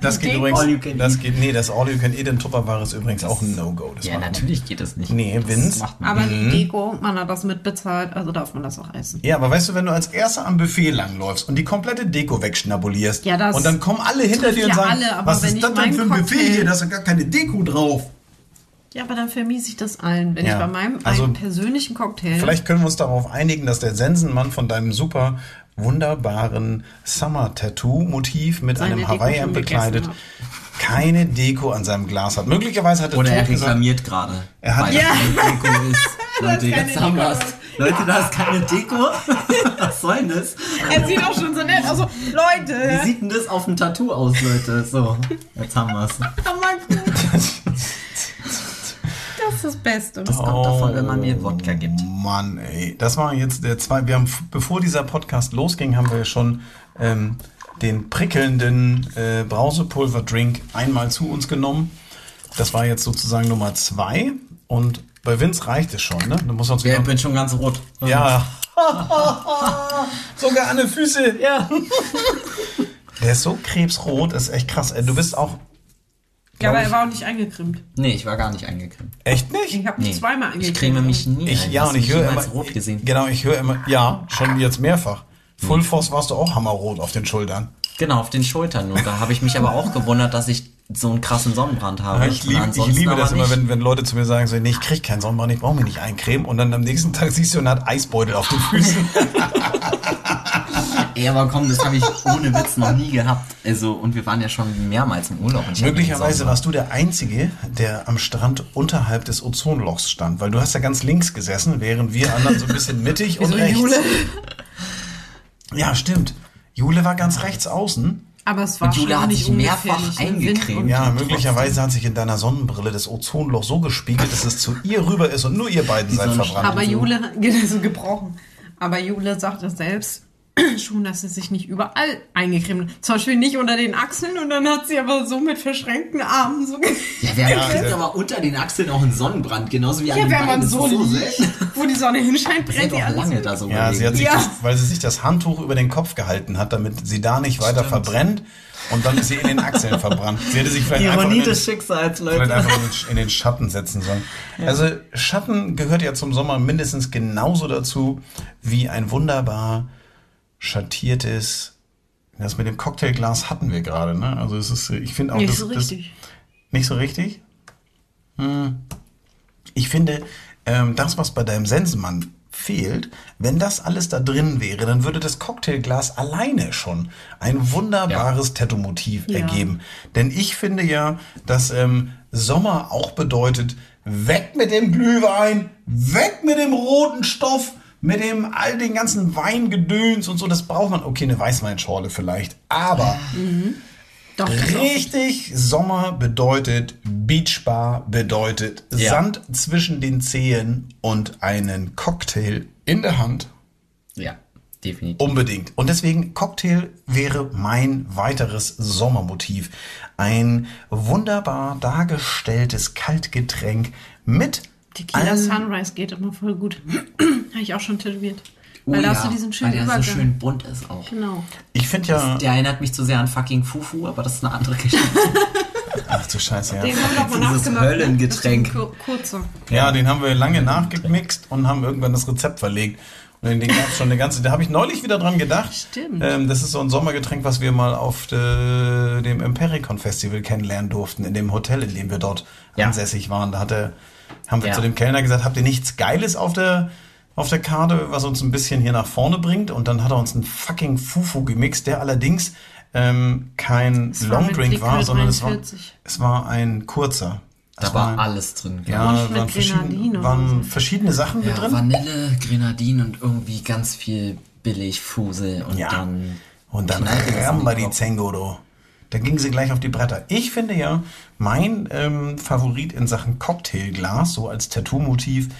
das geht übrigens, All you can das geht, nee, das All You Can Eat in Tupperware ist übrigens auch ein No-Go. Das ja, macht man. natürlich geht das nicht. Nee, Vince. Das macht man Aber Mhm. die Deko, man hat das mitbezahlt, also darf man das auch essen. Ja, aber weißt du, wenn du als erster am Buffet langläufst und die komplette Deko wegschnabulierst Ja, das und dann kommen alle hinter dir und sagen, alle, aber was ist das denn für ein Buffet hier, da ist ja gar keine Deko drauf. Ja, aber dann vermiese ich das allen, wenn Ja, ich bei meinem also einen persönlichen Cocktail. Vielleicht können wir uns darauf einigen, dass der Sensenmann von deinem super wunderbaren Summer-Tattoo-Motiv mit Seine einem Hawaii-Hemd bekleidet keine Deko an seinem Glas hat. Möglicherweise hat der Oder er reklamiert gerade. Er hat- Ja. Deko ist. Leute, jetzt haben wir's. Leute, da ist keine Deko. Was soll denn das? er sieht auch schon so nett. Also, Leute. Wie sieht denn das auf dem Tattoo aus, Leute? So, jetzt haben wir's. Aber gut. Das ist das Beste. Das kommt davon, wenn man mir Wodka gibt. Mann, ey, das war jetzt der zwei. Wir haben, bevor dieser Podcast losging, haben wir schon ähm, den prickelnden äh, Brausepulver-Drink einmal zu uns genommen. Das war jetzt sozusagen Nummer zwei. Und bei Vince reicht es schon, ne? Du musst uns Ja, ich bin schon ganz rot. Ja. Sogar an den Füße. Ja. Der ist so krebsrot, ist echt krass. Du bist auch. Ja, aber er war auch nicht eingecremt. Nee, ich war gar nicht eingecremt. Echt nicht? Ich habe Nee. mich zweimal Ich eingecremt. creme mich nie Ich, ein. ja, und ich mich höre immer. rot gesehen. Genau, ich höre immer. Ja, schon jetzt mehrfach. Full Force warst du auch hammerrot auf den Schultern. Genau, auf den Schultern nur. Da habe ich mich aber auch gewundert, dass ich so einen krassen Sonnenbrand habe. Ich, Und lieb, ich liebe das immer, wenn, wenn Leute zu mir sagen, so, nee, ich krieg keinen Sonnenbrand, ich brauche mich nicht eincremen. Und dann am nächsten Tag siehst du, und hat Eisbeutel auf den Füßen. Ey, aber komm, das habe ich ohne Witz noch nie gehabt. Also, und wir waren ja schon mehrmals im Urlaub. Möglicherweise warst du der Einzige, der am Strand unterhalb des Ozonlochs stand, weil du hast ja ganz links gesessen, während wir anderen so ein bisschen mittig und rechts. Jule? Ja, stimmt. Jule war ganz rechts außen. Aber es war Und Jule schon hat nicht sich mehrfach eingecremt. Ja, möglicherweise hat sich in deiner Sonnenbrille das Ozonloch so gespiegelt, dass es zu ihr rüber ist und nur ihr beiden seid verbrannt. Aber Jule, so gebrochen. Aber Jule sagte selbst schon, dass sie sich nicht überall eingecremt hat. Zum Beispiel nicht unter den Achseln und dann hat sie aber so mit verschränkten Armen so. Ja, wer Ja, kriegt ja. aber unter den Achseln auch einen Sonnenbrand, genauso wie an Ja, den wenn man so liegt, wo die Sonne hinscheint, brennt die auch alles. lange da so Ja, sie hat sich Ja. das, weil sie sich das Handtuch über den Kopf gehalten hat, damit sie da nicht weiter verbrennt. Und dann ist sie in den Achseln verbrannt. Sie hätte sich vielleicht einfach, in den, Schicksals, vielleicht einfach in den- in den Schatten setzen sollen. Also Schatten gehört ja zum Sommer mindestens genauso dazu wie ein wunderbar schattiertes. Das mit dem Cocktailglas hatten wir gerade, ne? Also es ist, ich finde auch Nicht das, so das, richtig. nicht so richtig? Hm. Ich finde, ähm, das, was bei deinem Sensenmann fehlt, wenn das alles da drin wäre, dann würde das Cocktailglas alleine schon ein wunderbares Tattoo-Motiv Ja. ergeben. Denn ich finde ja, dass ähm, Sommer auch bedeutet, weg mit dem Glühwein, weg mit dem roten Stoff, mit dem all den ganzen Weingedöns und so, das braucht man. Okay, eine Weißweinschorle vielleicht, aber Doch, richtig Sommer bedeutet Beachbar bedeutet Ja. Sand zwischen den Zehen und einen Cocktail in der Hand. Ja, definitiv. Unbedingt. Und deswegen Cocktail wäre mein weiteres Sommermotiv. Ein wunderbar dargestelltes Kaltgetränk mit Tequila allen- Sunrise geht immer voll gut. Habe ich auch schon tätowiert. Oh Weil da ja, hast du diesen schönen weil der Übergang. so schön bunt ist auch. Genau. Ich finde ja. Der erinnert mich zu sehr an fucking Fufu, aber das ist eine andere Geschichte. Ach du Scheiße, ja. Den haben wir Dieses nachgemacht. ne? Höllengetränk. Das ist ein kur- Kurzer. Ja, den haben wir lange nachgemixt und haben irgendwann das Rezept verlegt. Und den gab es schon eine ganze. Da habe ich neulich wieder dran gedacht. Stimmt. Ähm, das ist so ein Sommergetränk, was wir mal auf de, dem Impericon Festival kennenlernen durften, in dem Hotel, in dem wir dort Ja. ansässig waren. Da hatte, haben wir Ja. zu dem Kellner gesagt, habt ihr nichts Geiles auf der, auf der Karte, was uns ein bisschen hier nach vorne bringt? Und dann hat er uns einen fucking Fufu gemixt, der allerdings ähm, kein war Longdrink war, Liquid sondern es war, 43. es war ein kurzer. Da war alles drin. ja, Und waren, verschiedene, waren so. verschiedene Sachen mit Ja, drin. Vanille, Grenadin und irgendwie ganz viel Billigfusel und Ja. dann. Und dann den die Kopf. Da ging sie gleich auf die Bretter. Ich finde ja, mein ähm, Favorit in Sachen Cocktailglas, so als Tattoo-Motiv,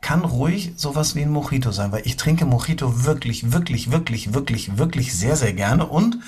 kann ruhig sowas wie ein Mojito sein, weil ich trinke Mojito wirklich, wirklich, wirklich, wirklich, wirklich sehr, sehr gerne und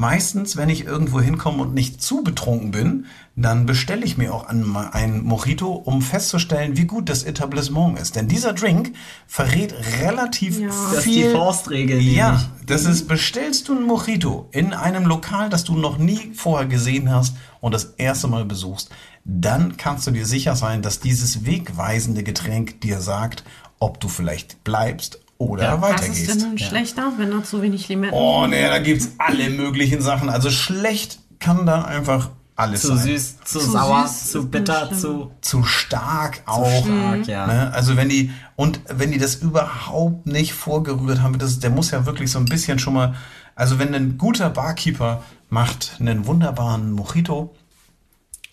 Meistens, wenn ich irgendwo hinkomme und nicht zu betrunken bin, dann bestelle ich mir auch an- ein Mojito, um festzustellen, wie gut das Etablissement ist. Denn dieser Drink verrät relativ Ja. Das ist viel. die Faustregel. Ja, nämlich. das ist, bestellst du ein Mojito in einem Lokal, das du noch nie vorher gesehen hast und das erste Mal besuchst, dann kannst du dir sicher sein, dass dieses wegweisende Getränk dir sagt, ob du vielleicht bleibst oder Ja. Was ist weitergehst. denn nun schlechter, wenn da zu wenig Limetten Oh nee, da gibt's alle möglichen Sachen. Also schlecht kann da einfach alles Zu sein. süß, zu, Zu sauer, süß zu bitter, zu Zu stark auch. stark, ja. Ne? Also wenn die und wenn die das überhaupt nicht vorgerührt haben, das, der muss ja wirklich so ein bisschen schon mal. Also wenn ein guter Barkeeper macht einen wunderbaren Mojito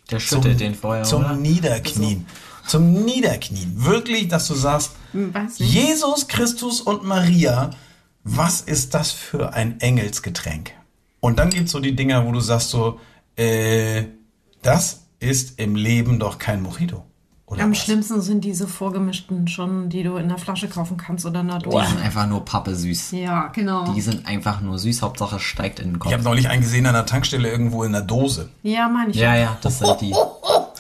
Der schüttelt den vorher, zum oder? Niederknien, zum Niederknien, wirklich, dass du sagst. Jesus Christus und Maria, was ist das für ein Engelsgetränk? Und dann gibt's so die Dinger, wo du sagst so, äh, das ist im Leben doch kein Mojito. Oder Am was? schlimmsten sind diese vorgemischten schon, die du in der Flasche kaufen kannst oder in der Die Dose. sind einfach nur Pappe süß. Ja, genau. Die sind einfach nur süß, Hauptsache es steigt in den Kopf. Ich habe neulich einen gesehen an der Tankstelle irgendwo in der Dose. Ja, meine ich. ja, ja, das sind die.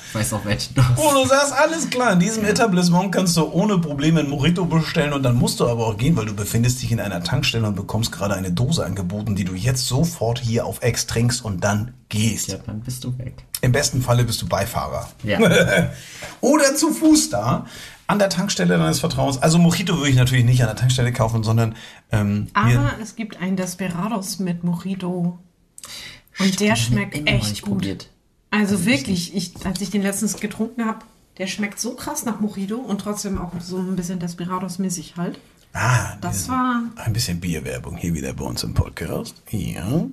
Ich weiß auch welche du hast. Oh, du sagst, alles klar, in diesem Etablissement kannst du ohne Probleme ein Mojito bestellen und dann musst du aber auch gehen, weil du befindest dich in einer Tankstelle und bekommst gerade eine Dose angeboten, die du jetzt sofort hier auf Ex trinkst und dann gehst. Ja, dann bist du weg. Im besten Falle bist du Beifahrer. Ja. Oder zu Fuß da, an der Tankstelle deines Vertrauens. Also Mojito würde ich natürlich nicht an der Tankstelle kaufen, sondern ähm, Aber es gibt einen Desperados mit Mojito. Und der schmeckt echt gut. probiert. Also wirklich, ich, als ich den letztens getrunken habe, der schmeckt so krass nach Mojito und trotzdem auch so ein bisschen Desperados-mäßig halt. Ah, Das war- ein bisschen Bierwerbung hier wieder bei uns im Podcast. Ja.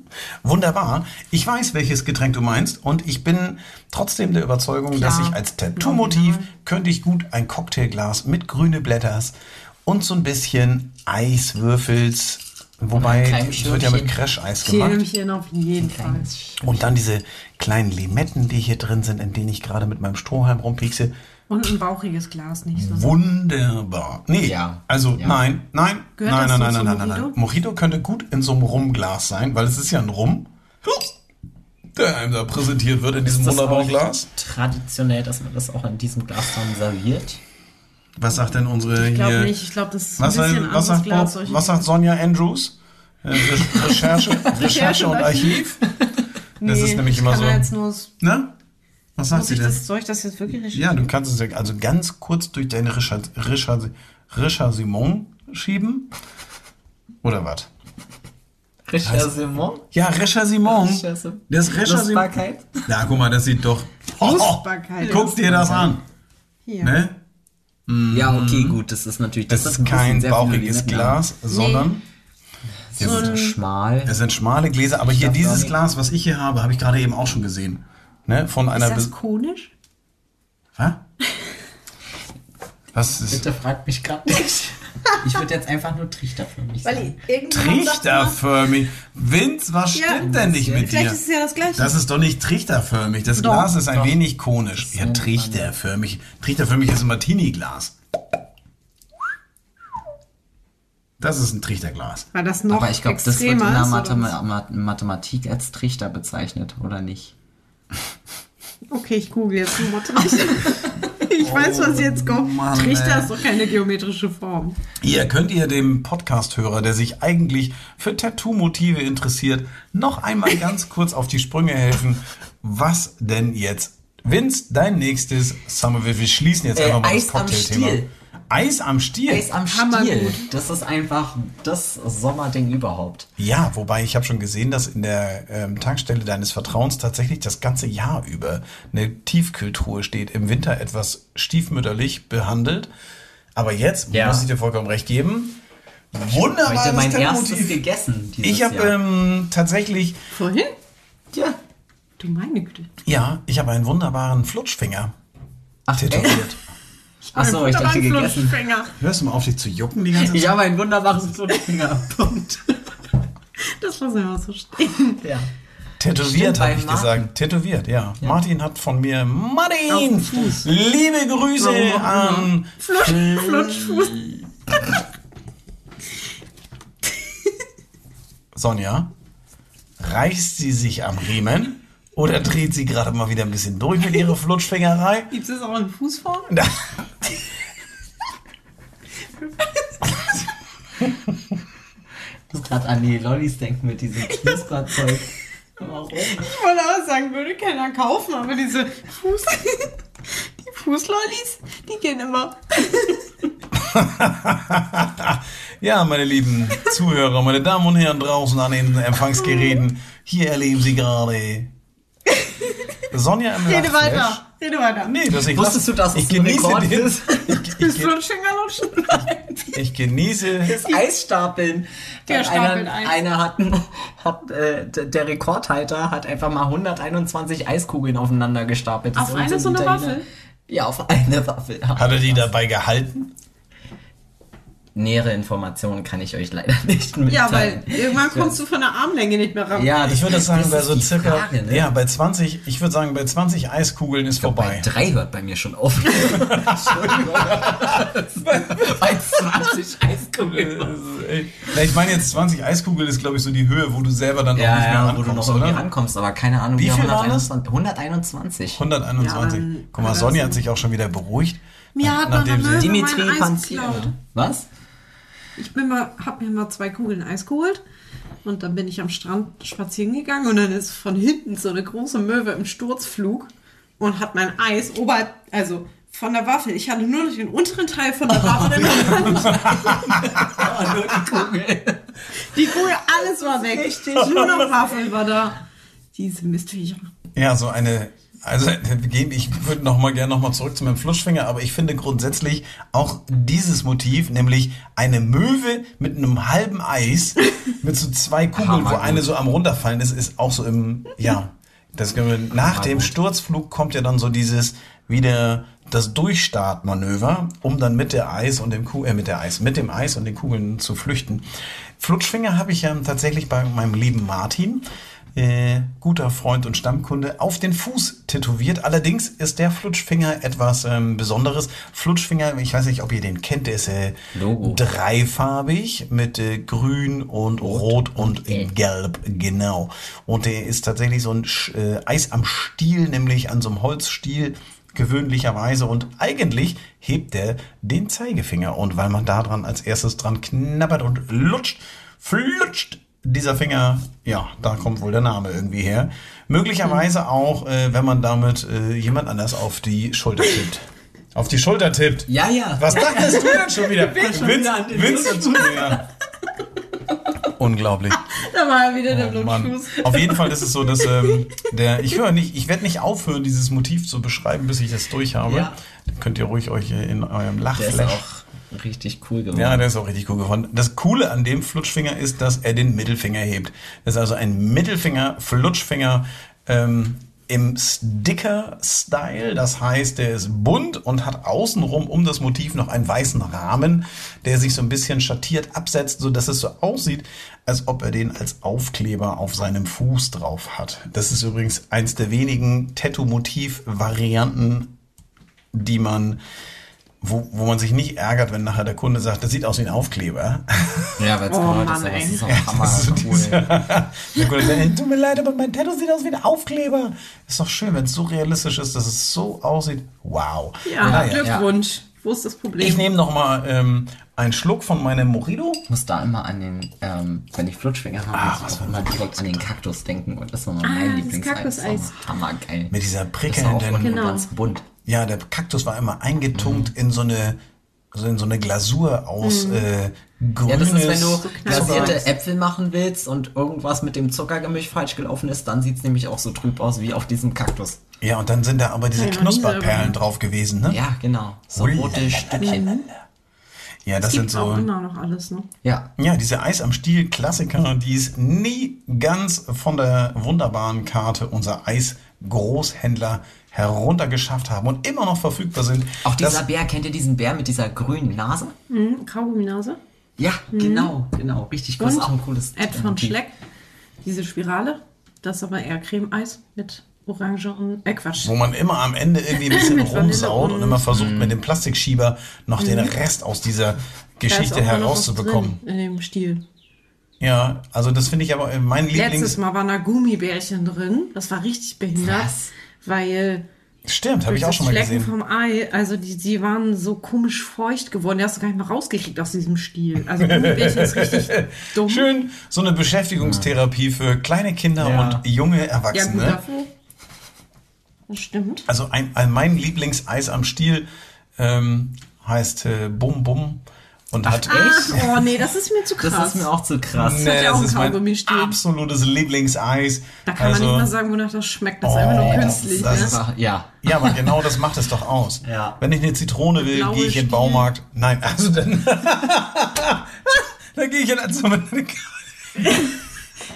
Wunderbar. Ich weiß, welches Getränk du meinst und ich bin trotzdem der Überzeugung, Klar. dass ich als Tattoo-Motiv könnte ich gut ein Cocktailglas mit grüne Blätters und so ein bisschen Eiswürfels, wobei es wird ja mit. Crash-Eis gemacht. Filmchen auf jeden Fall. Und dann diese kleinen Limetten, die hier drin sind, in denen ich gerade mit meinem Strohhalm rumpiekse. Und ein bauchiges Glas, nicht so. Wunderbar. Nee, Ja. also Ja. nein, nein, Gehört nein, das nein, nein, nein, zum nein, nein. Mojito? Mojito könnte gut in so einem Rumglas sein, weil es ist ja ein Rum, der einem da präsentiert wird in diesem Ist das wunderbaren auch Glas. Traditionell, dass man das auch in diesem Glas dann serviert. Was sagt denn unsere Ich glaube hier? nicht. Ich glaube, das ist ein Was, bisschen sagt- was, sagt, Glas. Bob, was sagt Sonja Andrews? Äh, Re- Recherche, Recherche und Archiv. Das ist nämlich ich immer kann so. da Jetzt nur, Ne? Was sagt sie denn? das, soll ich das jetzt wirklich recherchieren? Ja, du kannst es ja also ganz kurz durch deine Richard, Richard, Richard Simon schieben. Oder was? Recherchement. Ja, Richard Simon. Recherche- Das Richard Simon. Lustbarkeit. Ja, guck mal, das sieht doch. Oh, Lustbarkeit. guck dir das an. Hier. Ne? Ja, okay, gut, das ist natürlich. Das sind ist kein bauchiges. Glas, sondern Die sind schmal. es sind schmale Gläser. Aber hier Schafförmig. dieses Glas, was ich hier habe, habe ich gerade eben auch schon gesehen. Ne? Von einer. Ist das konisch? Was? Was ist. Bitte fragt mich gerade nicht. Ich würde jetzt einfach nur trichterförmig sagen. Trichterförmig. Vince, was Ja, stimmt denn nicht mit Vielleicht dir? ist es ja das Gleiche. Das ist doch nicht trichterförmig. Das Doch. Glas ist ein Doch. wenig konisch. Ja, trichterförmig. Trichterförmig ist ein Martini-Glas. Das ist ein Trichterglas. War das noch Aber ich glaube, das wird in der ist, oder Mathe was? Ma Mathematik als Trichter bezeichnet, oder nicht? Okay, ich google jetzt nur Mathematik. ich weiß, was jetzt kommt. Oh Mann, Trichter ist doch keine geometrische Form. Hier könnt ihr dem Podcast-Hörer, der sich eigentlich für Tattoo-Motive interessiert, noch einmal ganz kurz auf die Sprünge helfen. Was denn jetzt? Vince, dein nächstes Summer, wir wir schließen jetzt Äh, einfach mal Eis das Cocktailthema. Eis am Stiel? Eis am. Stiel. Das ist einfach das Sommerding überhaupt. Ja, wobei ich habe schon gesehen, dass in der ähm, Tankstelle deines Vertrauens tatsächlich das ganze Jahr über eine Tiefkühltruhe steht. Im Winter etwas stiefmütterlich behandelt. Aber jetzt Ja. muss ich dir vollkommen recht geben. Wunderbares Heute mein Tattoo-Motiv. erstes gegessen. Dieses Ich habe ähm, tatsächlich, Vorhin? ja. Du meine Güte. ja, ich habe einen wunderbaren Flutschfinger Ach, tätowiert. Achso, ich dachte gegessen. Hörst du mal auf, dich zu jucken die ganze Zeit? Ich habe einen wunderbaren Flutschfinger. Punkt. Das lassen wir mal so stehen. ja. Tätowiert, habe ich Martin. gesagt. Tätowiert, ja. Martin hat von mir, Martin, Auf den Fuß. liebe Grüße Warum an Flutsch, Flutschfuß. Sonja. Reißt sie sich am Riemen oder dreht sie gerade mal wieder ein bisschen durch mit ihrer Flutschfingerei? Gibt es auch in Fußform? Ich muss gerade an die Lollis denken mit diesem Knusperzeug. Warum? Ich wollte auch sagen, würde keiner kaufen, aber diese Fuß... Die Fußlollis, die gehen immer. Ja, meine lieben Zuhörer, meine Damen und Herren draußen an den Empfangsgeräten, hier erleben Sie gerade Sonja im Rede weiter, rede weiter. Nee, das ich Wusstest du, dass ich es ein genieße Rekord den, ist? ich, Das ich, Flutschfinger lutschen. ich genieße Das Eisstapeln. Der Weil stapelt einer, Eis. einer hat, hat äh, der Rekordhalter hat einfach mal 121 Eiskugeln aufeinander gestapelt. Das Auf eine so eine Waffel? Ja, auf eine Waffel. Hat er die dabei gehalten? Nähere Informationen kann ich euch leider nicht mitteilen. Ja, weil irgendwann kommst du von der Armlänge nicht mehr ran. Ja, Ich würde das sagen, bei so circa, Frage, ne? ja, bei 20, ich würde sagen, bei 20 Eiskugeln ist Bei vorbei. drei hört bei mir schon auf. Entschuldigung. bei 20 Eiskugeln. Ich meine jetzt 20 Eiskugeln ist, glaube ich, so die Höhe, wo du selber dann auch Ja, nicht mehr ja, wo rankommst, du noch irgendwie oder? rankommst, aber keine Ahnung, Wie wie viel waren das? 121. 121. 121. Ja, Guck mal, Sonja hat sich auch schon wieder beruhigt. Mir hat nachdem Möwe Dimitri geklaut. Was? Ich bin mal, hab mir mal zwei Kugeln Eis geholt und dann bin ich am Strand spazieren gegangen und dann ist von hinten so eine große Möwe im Sturzflug und hat mein Eis ober, also von der Waffel. Ich hatte nur noch den unteren Teil von der Waffel in der Hand. Oh, nur die Kugel. Die Kugel, alles war weg. Nur noch Waffel war da. Diese Mistviecher. Ja, so eine, also ich würde noch mal gerne noch mal zurück zu meinem Fluschfinger, aber ich finde grundsätzlich auch dieses Motiv, nämlich eine Möwe mit einem halben Eis, mit so zwei Kugeln, wo eine so am runterfallen ist, ist auch so im, ja, das wir, nach dem Sturzflug kommt ja dann so dieses wieder das Durchstartmanöver, um dann mit der Eis und dem Ku äh, mit der Eis, mit dem Eis und den Kugeln zu flüchten. Flutschfinger habe ich ja tatsächlich bei meinem lieben Martin äh, guter Freund und Stammkunde, auf den Fuß tätowiert. Allerdings ist der Flutschfinger etwas ähm, Besonderes. Flutschfinger, ich weiß nicht, ob ihr den kennt, der ist äh, Logo. dreifarbig mit äh, Grün und Rot, und Gelb, genau. Und der ist tatsächlich so ein äh, Eis am Stiel, nämlich an so einem Holzstiel gewöhnlicherweise und eigentlich hebt der den Zeigefinger und weil man da dran als erstes dran knabbert und lutscht, flutscht dieser Finger, ja, da kommt wohl der Name irgendwie her. Möglicherweise auch, äh, wenn man damit äh, jemand anders auf die Schulter tippt. Auf die Schulter tippt. Ja, ja. Was dachtest du denn schon wieder? schon Vince, wieder an den Vince Schulter. ja. Unglaublich. Da war ja wieder der Oh, Mann. Blutfuß. Auf jeden Fall ist es so, dass ähm, der, ich höre nicht, ich werde nicht aufhören, dieses Motiv zu beschreiben, bis ich das durch habe. Ja. Dann könnt ihr ruhig euch äh, in eurem Lachflash. Richtig cool geworden. Ja, der ist auch richtig cool geworden. Das Coole an dem Flutschfinger ist, dass er den Mittelfinger hebt. Das ist also ein Mittelfinger, Flutschfinger. Ähm, im Sticker-Style. Das heißt, der ist bunt und hat außenrum um das Motiv noch einen weißen Rahmen, der sich so ein bisschen schattiert absetzt, so dass es so aussieht, als ob er den als Aufkleber auf seinem Fuß drauf hat. Das ist übrigens eins der wenigen Tattoo-Motiv-Varianten, die man wo, wo man sich nicht ärgert, wenn nachher der Kunde sagt, das sieht aus wie ein Aufkleber. Ja, weil es Oh, Mann, ist, es ist auch Das hammer ist so cool. der Kunde sagt, tut mir leid, aber mein Tattoo sieht aus wie ein Aufkleber. Ist doch schön, wenn es so realistisch ist, dass es so aussieht. Wow. Ja, Naja. Glückwunsch. Wo ist das Problem? Ich nehme noch mal ähm, einen Schluck von meinem Mojito. Ich muss da immer an den, ähm, wenn ich Flutschfinger habe, Ah, muss was ich immer direkt an den Kaktus denken. Und das ist immer Ah, mein das Lieblingseis. Kaktuseis. Hammergeil. Mit dieser Das ist auch prickelnden... Genau. ganz bunt. Ja, der Kaktus war immer eingetunkt in so eine so in so eine Glasur aus äh, grünes Ja, das ist, wenn du glasierte Äpfel machen willst und irgendwas mit dem Zuckergemisch falsch gelaufen ist, dann sieht's nämlich auch so trüb aus wie auf diesem Kaktus. Ja, und dann sind da aber diese Ja, Knusperperlen drauf gewesen, ne? Ja, genau. So Ui. rote Stückchen. Ja, das das sind gibt auch so. immer noch alles, ne? Ja. Ja, diese Eis am Stiel Klassiker, die es nie ganz von der wunderbaren Karte unser Eis-Großhändler heruntergeschafft haben und immer noch verfügbar sind. Auch dieser Das- Bär, kennt ihr diesen Bär mit dieser grünen Nase? Mhm, Kaugumminase. Ja, genau, genau. Richtig cool. Das ist auch ein cooles Ed von. Schleck. Diese Spirale. Das ist aber eher Cremeeis mit Orange und, äh Quatsch. wo man immer am Ende irgendwie ein bisschen rumsaut und und- immer versucht, mit dem Plastikschieber noch den Rest aus dieser Da ist Geschichte auch noch was herauszubekommen. Drin, in dem Stiel. Ja, also das finde ich aber äh, mein Letztes Lieblings... Mal waren da Gummibärchen drin. Das war richtig behindert. Was? Weil Stimmt, habe ich auch schon mal Flecken gesehen. vom Ei, also die, die waren so komisch feucht geworden. Die hast du gar nicht mehr rausgekriegt aus diesem Stiel. Also Gummibärchen ist richtig dumm. Schön, so eine Beschäftigungstherapie für kleine Kinder Ja. und junge Ja, gut, Erwachsene. dafür. Das stimmt. Also ein, ein mein Lieblingseis am Stiel ähm, heißt äh, Bum Bum und hat Ach, oh nee, das ist mir zu krass. Das ist mir auch zu krass. Nee, hat ja auch das ein ist mein stehen. absolutes Lieblingseis. da kann also, man nicht mal sagen, wonach das schmeckt. Das ist einfach nur Oh, künstlich. das ne? ist- Ja. Ja, aber genau das macht es doch aus. Ja. Wenn ich eine Zitrone will, blaue gehe ich in den. Baumarkt. Nein, also dann. dann gehe ich in also,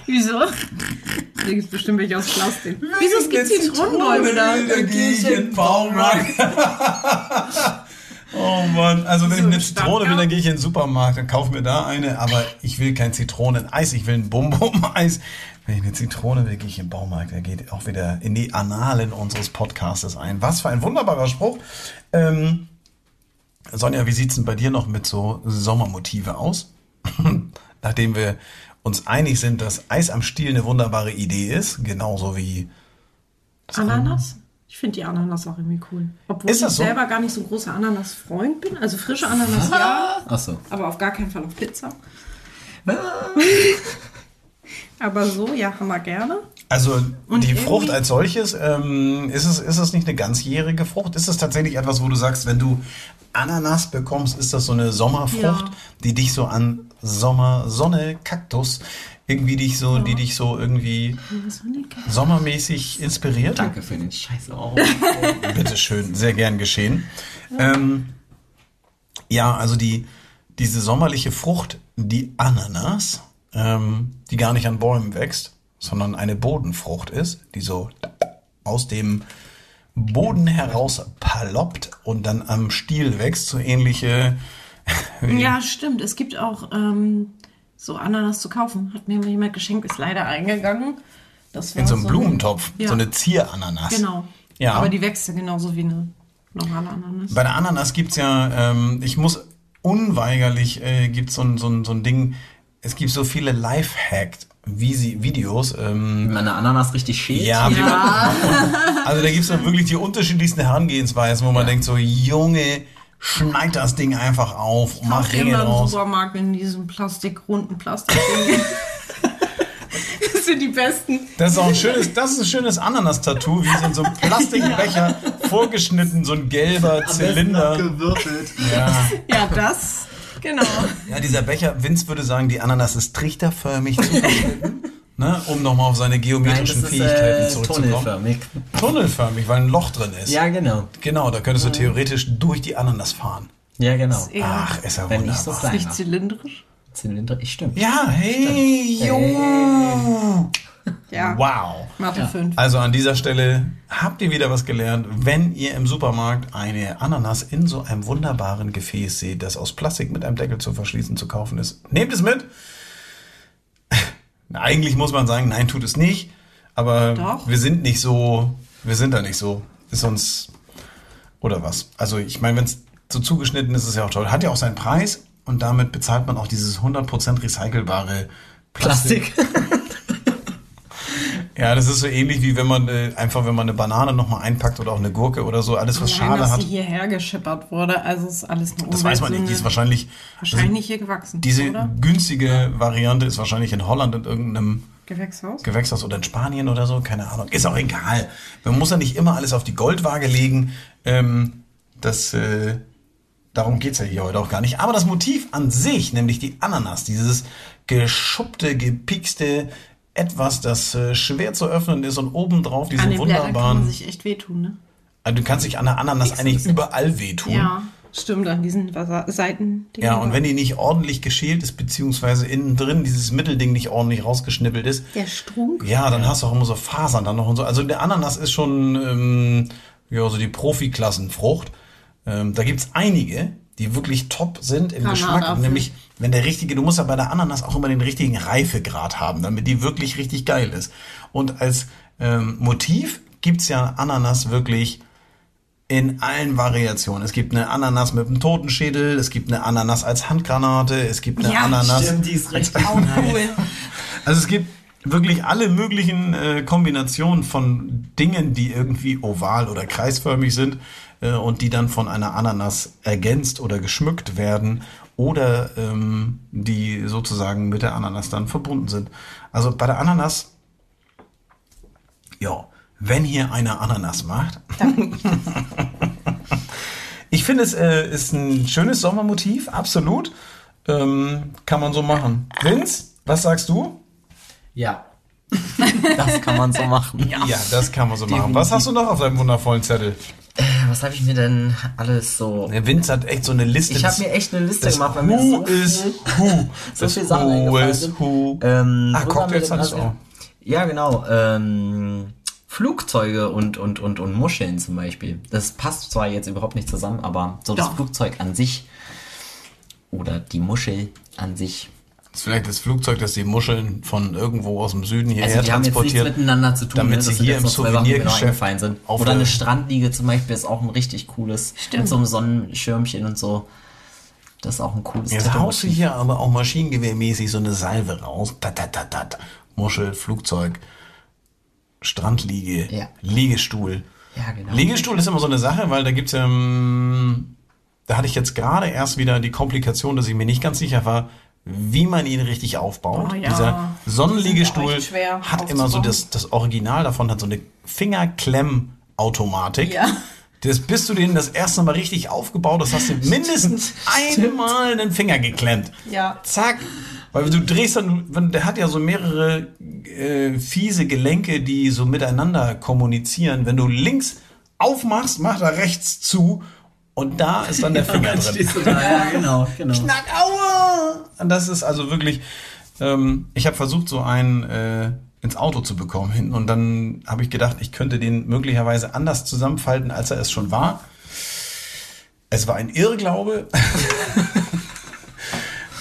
Wieso? Da gibt es bestimmt welche aus Plastik. Wieso es gibt Zitronenbäume da? Dann gehe ich in den Baumarkt. Oh Mann, also wenn So ich eine Zitrone will, dann gehe ich in den Supermarkt, dann kaufe mir da eine, aber ich will kein Zitroneneis, ich will ein Bum-Bum-Eis. Wenn ich eine Zitrone will, gehe ich in den Baumarkt. Der geht auch wieder in die Annalen unseres Podcastes ein. Was für ein wunderbarer Spruch. Ähm, Sonja, wie sieht's denn bei dir noch mit so Sommermotive aus? Nachdem wir uns einig sind, dass Eis am Stiel eine wunderbare Idee ist, genauso wie Ananas? Ich finde die Ananas auch irgendwie cool. Obwohl ich so? selber gar nicht so ein großer Ananas-Freund bin. Also frische Ananas ja, Ach so. aber auf gar keinen Fall auf Pizza. aber so, ja, haben wir gerne. Also Und die Frucht als solches, ähm, ist, es, ist es nicht eine ganzjährige Frucht? Ist es tatsächlich etwas, wo du sagst, wenn du Ananas bekommst, ist das so eine Sommerfrucht, Ja. die dich so an Sommer, Sonne, Kaktus, irgendwie dich so, die dich so irgendwie sommermäßig inspiriert? Danke für den Scheiß auch. Bitteschön, sehr gern geschehen. Ähm, ja, also die, diese sommerliche Frucht, die Ananas, ähm, die gar nicht an Bäumen wächst, sondern eine Bodenfrucht ist, die so aus dem Boden heraus paloppt und dann am Stiel wächst, so ähnliche. Ja, stimmt. Es gibt auch ähm, so Ananas zu kaufen. Hat mir mal jemand geschenkt, ist leider eingegangen. Das war In so einem Blumentopf, Ja. so eine Zierananas. Genau. Ja. Aber die wächst ja genauso wie eine normale Ananas. Bei der Ananas gibt's ja, ähm, ich muss unweigerlich, äh, gibt's so ein, so, ein, so ein Ding, es gibt so viele Lifehack-Videos. Ähm, Wenn man eine Ananas richtig schält. ja, wie man, also da gibt's dann wirklich die unterschiedlichsten Herangehensweisen, wo man denkt so, Junge, schneid das Ding einfach auf, mach Kauf Ringe immer im draus. Supermarkt in diesem Plastik, runden Plastik. das sind die besten. Das ist auch ein schönes, das ist ein schönes Ananas-Tattoo, wie es in so einem Plastikbecher vorgeschnitten, so ein gelber Zylinder. Gewürfelt. Ja. Ja, das. Genau. Ja, dieser Becher, Vince würde sagen, die Ananas ist trichterförmig zugeschnitten, ne, um nochmal auf seine Nein, das geometrischen ist Fähigkeiten äh, zurückzukommen. tunnelförmig. Tunnelförmig, weil ein Loch drin ist. Ja, genau. Genau, da könntest du theoretisch durch die Ananas fahren. Ja, genau. Ach, ist ja Wenn ich so wunderbar. Nicht zylindrisch. Zylinder, ich stimmt. Ja, hey, jo. Ja. Wow. Mathe 5. Also an dieser Stelle habt ihr wieder was gelernt. Wenn ihr im Supermarkt eine Ananas in so einem wunderbaren Gefäß seht, das aus Plastik mit einem Deckel zu verschließen zu kaufen ist, nehmt es mit. Eigentlich muss man sagen, nein, tut es nicht. Aber Doch. wir sind nicht so, wir sind da nicht so. Ist uns, oder was? Also ich meine, wenn es so zugeschnitten ist, ist es ja auch toll. Hat ja auch seinen Preis und damit bezahlt man auch dieses 100% recycelbare Plastik. Plastik. Ja, das ist so ähnlich wie wenn man äh, einfach, wenn man eine Banane nochmal einpackt oder auch eine Gurke oder so, alles was Allein, Schale dass hat. sie hierher geschippert wurde, also ist alles eine Das weiß man nicht. Die ist wahrscheinlich, wahrscheinlich hier gewachsen, diese oder? günstige Variante ist wahrscheinlich in Holland in irgendeinem Gewächshaus? Gewächshaus oder in Spanien oder so, keine Ahnung. Ist auch egal. Man muss ja nicht immer alles auf die Goldwaage legen. Ähm, das, äh, darum geht's ja hier heute auch gar nicht. Aber das Motiv an sich, nämlich die Ananas, dieses geschuppte, gepixte, etwas, das äh, schwer zu öffnen ist und obendrauf diese An den Blättern kann man wunderbaren. sich echt wehtun, ne? Also du kannst dich an der Ananas Pieksen eigentlich überall wehtun. Ja, stimmt, an diesen Seiten. Ja, und wenn die nicht ordentlich geschält ist, beziehungsweise innen drin dieses Mittelding nicht ordentlich rausgeschnippelt ist, Der Strunk. ja, dann hast du auch immer so Fasern dann noch und so. Also der Ananas ist schon ähm, ja, so die Profiklassenfrucht. Ähm, da gibt's einige, die wirklich top sind im Geschmack. Nämlich, wenn der richtige, du musst ja bei der Ananas auch immer den richtigen Reifegrad haben, damit die wirklich richtig geil ist. Und als ähm, Motiv gibt's ja Ananas wirklich in allen Variationen. Es gibt eine Ananas mit einem Totenschädel, es gibt eine Ananas als Handgranate, es gibt eine Ja, Ananas. Stimmt, die ist richtig Auch cool. Also es gibt wirklich alle möglichen äh, Kombinationen von Dingen, die irgendwie oval oder kreisförmig sind äh, und die dann von einer Ananas ergänzt oder geschmückt werden oder ähm, die sozusagen mit der Ananas dann verbunden sind. Also bei der Ananas, ja, wenn hier einer Ananas macht. ich finde, es äh, ist ein schönes Sommermotiv, absolut. Ähm, kann man so machen. Vince, was sagst du? Ja. Das kann man so machen. Ja, das kann man so machen. Was hast du noch auf deinem wundervollen Zettel? Äh, Was habe ich mir denn alles so. Der Vince hat echt so eine Liste. Ich habe mir echt eine Liste gemacht, weil mir so is viel- Who. so Das viele Sachen Who is. Who. Ähm, Ah, waren Cocktails du gerade? auch. Ja, genau. Ähm, Flugzeuge und, und, und, und Muscheln zum Beispiel. Das passt zwar jetzt überhaupt nicht zusammen, aber so das Doch. Flugzeug an sich oder die Muschel an sich. Das ist vielleicht das Flugzeug, das die Muscheln von irgendwo aus dem Süden hierher Also die haben jetzt nichts transportiert. miteinander zu tun, damit ne? sie hier im Souvenirgeschäft eingefallen sind. auf Oder der- eine Strandliege zum Beispiel ist auch ein richtig cooles. Stimmt. Mit so einem Sonnenschirmchen und so. Das ist auch ein cooles Jetzt Tattoo. haust du hier aber auch maschinengewehrmäßig so eine Salve raus. Dat, dat, dat, dat. Muschel, Flugzeug, Strandliege, Ja. Liegestuhl. Ja, genau. Liegestuhl ist immer so eine Sache, weil da gibt's ja, ähm, da hatte ich jetzt gerade erst wieder die Komplikation, dass ich mir nicht ganz sicher war, wie man ihn richtig aufbaut. Oh ja. Dieser Die Sonnenliegestuhl hat immer so das, das Original davon, hat so eine Fingerklemm-Automatik. Ja. Das, bis du den das erste Mal richtig aufgebaut hast, hast du mindestens einmal einen Finger geklemmt. Ja. Zack. Weil du drehst dann, der hat ja so mehrere äh, fiese Gelenke, die so miteinander kommunizieren. Wenn du links aufmachst, macht er rechts zu und da ist dann der Finger drin. Stehst du da? Ja, genau, genau. Knack, aua! Und das ist also wirklich, ähm, ich habe versucht, so einen äh, ins Auto zu bekommen hinten und dann habe ich gedacht, ich könnte den möglicherweise anders zusammenfalten, als er es schon war. Es war ein Irrglaube.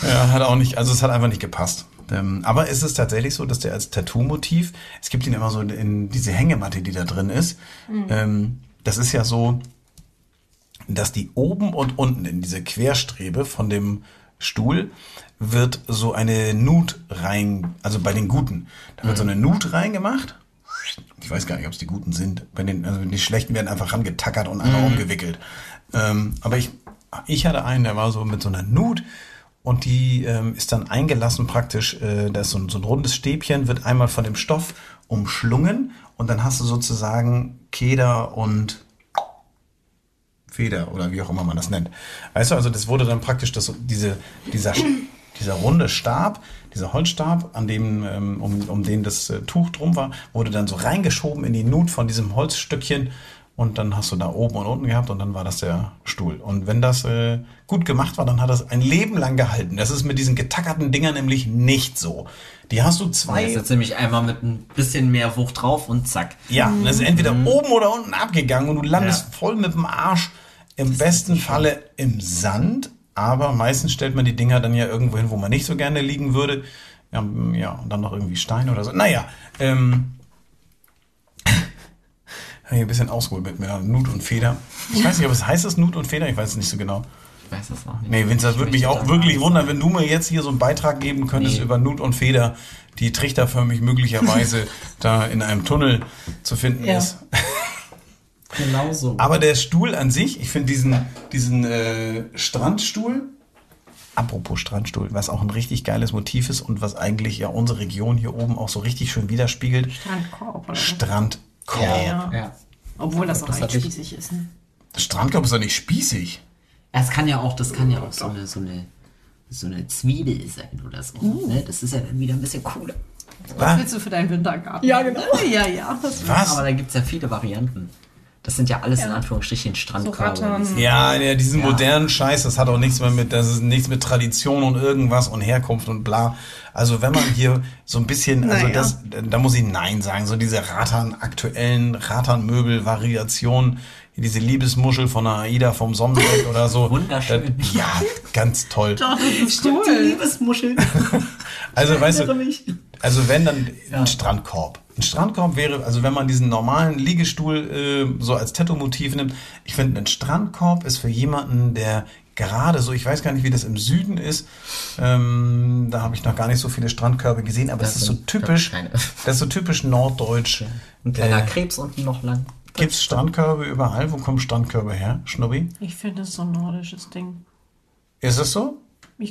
ja, hat auch nicht, also es hat einfach nicht gepasst. Ähm, aber es ist tatsächlich so, dass der als Tattoo-Motiv, es gibt ihn immer so in diese Hängematte, die da drin ist. Ähm, das ist ja so, dass die oben und unten in diese Querstrebe von dem Stuhl wird so eine Nut rein, also bei den Guten, da wird so eine Nut reingemacht. Ich weiß gar nicht, ob es die Guten sind. Bei den, also die Schlechten werden einfach rangetackert und einmal umgewickelt. Ähm, aber ich, ich hatte einen, der war so mit so einer Nut und die ähm, ist dann eingelassen praktisch, äh, da ist so ein, so ein rundes Stäbchen, wird einmal von dem Stoff umschlungen und dann hast du sozusagen Keder und Feder oder wie auch immer man das nennt. Weißt du, also das wurde dann praktisch das, diese, dieser, dieser runde Stab, dieser Holzstab, an dem, ähm, um, um den das äh, Tuch drum war, wurde dann so reingeschoben in die Nut von diesem Holzstückchen Und dann hast du da oben und unten gehabt und dann war das der Stuhl. Und wenn das äh, gut gemacht war, dann hat das ein Leben lang gehalten. Das ist mit diesen getackerten Dingern nämlich nicht so. Die hast du zwei. jetzt nämlich einmal mit ein bisschen mehr Wucht drauf und zack. Ja, und das ist entweder oben oder unten abgegangen und du landest Ja. voll mit dem Arsch im besten Falle im Sand. Aber meistens stellt man die Dinger dann ja irgendwo hin, wo man nicht so gerne liegen würde. Ja, ja und dann noch irgendwie Steine oder so. Naja, ähm, hier ein bisschen ausgeholt mit mir. Nut und Feder. Ich weiß nicht, ob es heißt das Nut und Feder, ich weiß es nicht so genau. Ich weiß das auch nicht. Nee, Vince, das würde mich auch wirklich wundern, wenn du mir jetzt hier so einen Beitrag geben könntest Nee. über Nut und Feder, die trichterförmig möglicherweise da in einem Tunnel zu finden Ja. ist. Genau so. Aber der Stuhl an sich, ich finde diesen, diesen äh, Strandstuhl, apropos Strandstuhl, was auch ein richtig geiles Motiv ist und was eigentlich ja unsere Region hier oben auch so richtig schön widerspiegelt, Strandkorb. Oder? was? Strandkorb. Ja. ja. Obwohl das auch Das echt ich- spießig ist. Ne? Strandkorb ist doch nicht spießig. Es kann ja auch, das kann ja auch so eine, so eine, so eine Zwiebel sein oder so. Ne? Das ist ja dann wieder ein bisschen cooler. Was? Willst du für deinen Wintergarten? Ja, genau. Ja, ja. Das Was? Aber da gibt's ja viele Varianten. Das sind ja alles in Anführungsstrichen Strandkörbe. Rattern. Ja, ja, diesen Ja. modernen Scheiß, das hat auch nichts mehr mit, das ist nichts mit Tradition und irgendwas und Herkunft und bla. Also wenn man hier so ein bisschen, also Naja. das, da muss ich Nein sagen, so diese Rattern, aktuellen Ratternmöbel-Variationen, hier diese Liebesmuschel von AIDA vom Sonnenweg oder so. Wunderschön. Das, ja, ganz toll. Doch, das ist cool. Liebesmuscheln. Also weißt du, mich. Also wenn dann ein Strandkorb. Ein Strandkorb wäre, also wenn man diesen normalen Liegestuhl äh, so als Tattoo-Motiv nimmt, ich finde, ein Strandkorb ist für jemanden, der gerade so, ich weiß gar nicht, wie das im Süden ist, ähm, da habe ich noch gar nicht so viele Strandkörbe gesehen, aber Das das ist so typisch, das ist so typisch norddeutsch. Ein kleiner Äh, Krebs unten noch lang. Gibt es Strandkörbe überall? Wo kommen Strandkörbe her, Schnubbi? Ich finde das so ein nordisches Ding. Ist es so?